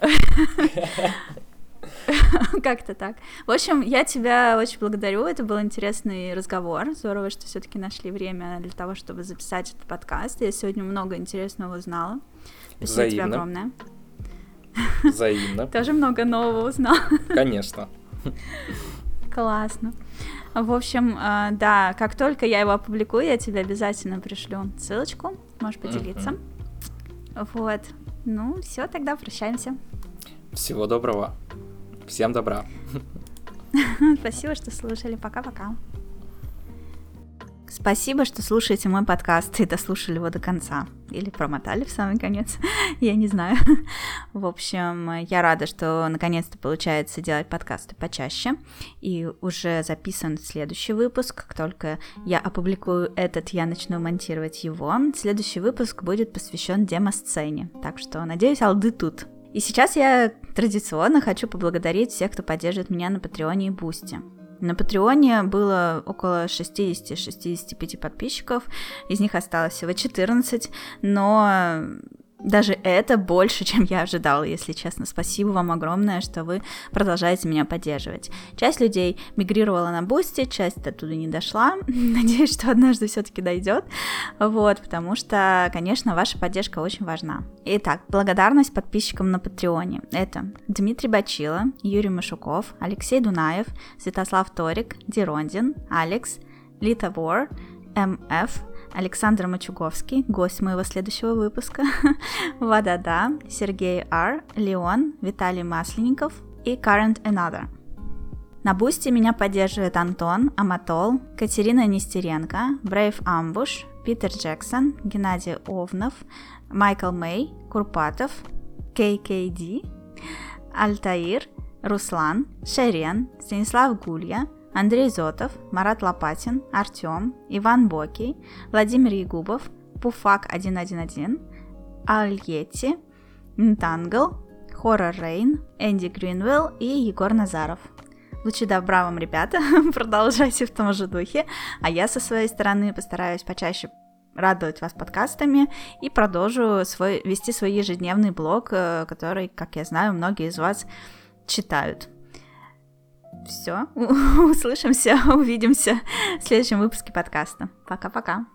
Как-то так. В общем, я тебя очень благодарю. Это был интересный разговор. Здорово, что все-таки нашли время для того, чтобы записать этот подкаст. Я сегодня много интересного узнала. Спасибо тебе огромное. Взаимно. Тоже много нового узнала. Конечно. Классно. В общем, э, да, как только я его опубликую, я тебе обязательно пришлю ссылочку. Можешь поделиться. Вот. Ну, все, тогда прощаемся. Всего доброго. Всем добра. Спасибо, что слушали. Пока-пока. Спасибо, что слушаете мой подкаст и дослушали его до конца. Или промотали в самый конец, я не знаю. В общем, я рада, что наконец-то получается делать подкасты почаще. И уже записан следующий выпуск. Как только я опубликую этот, я начну монтировать его. Следующий выпуск будет посвящен демо-сцене. Так что, надеюсь, алды тут. И сейчас я традиционно хочу поблагодарить всех, кто поддерживает меня на Патреоне и Бусти. На Патреоне было около 60-65 подписчиков, из них осталось всего 14, но даже это больше, чем я ожидала, если честно. Спасибо вам огромное, что вы продолжаете меня поддерживать. Часть людей мигрировала на Бусти, часть оттуда не дошла. Надеюсь, что однажды все-таки дойдет. Вот, потому что, конечно, ваша поддержка очень важна. Итак, благодарность подписчикам на Патреоне. Это Дмитрий Бачила, Юрий Машуков, Алексей Дунаев, Святослав Торик, Дирондин, Алекс, Лита Вор, МФ, Александр Мачуговский, гость моего следующего выпуска, Вадада, Сергей Р, Леон, Виталий Масленников и Current Another. На бусте меня поддерживает Антон, Аматол, Катерина Нестеренко, Брейв Амбуш, Питер Джексон, Геннадий Овнов, Майкл Мэй, Курпатов, ККД, Альтаир, Руслан, Шерен, Станислав Гулья, Андрей Зотов, Марат Лопатин, Артем, Иван Бокий, Владимир Ягубов, Пуфак 111, Альети, Нтангл, Хоррор Рейн, Энди Гринвелл и Егор Назаров. Лучи добра вам, ребята, продолжайте в том же духе, а я со своей стороны постараюсь почаще радовать вас подкастами и продолжу свой, вести свой ежедневный блог, э, который, как я знаю, многие из вас читают. Все, услышимся, увидимся в следующем выпуске подкаста. Пока-пока.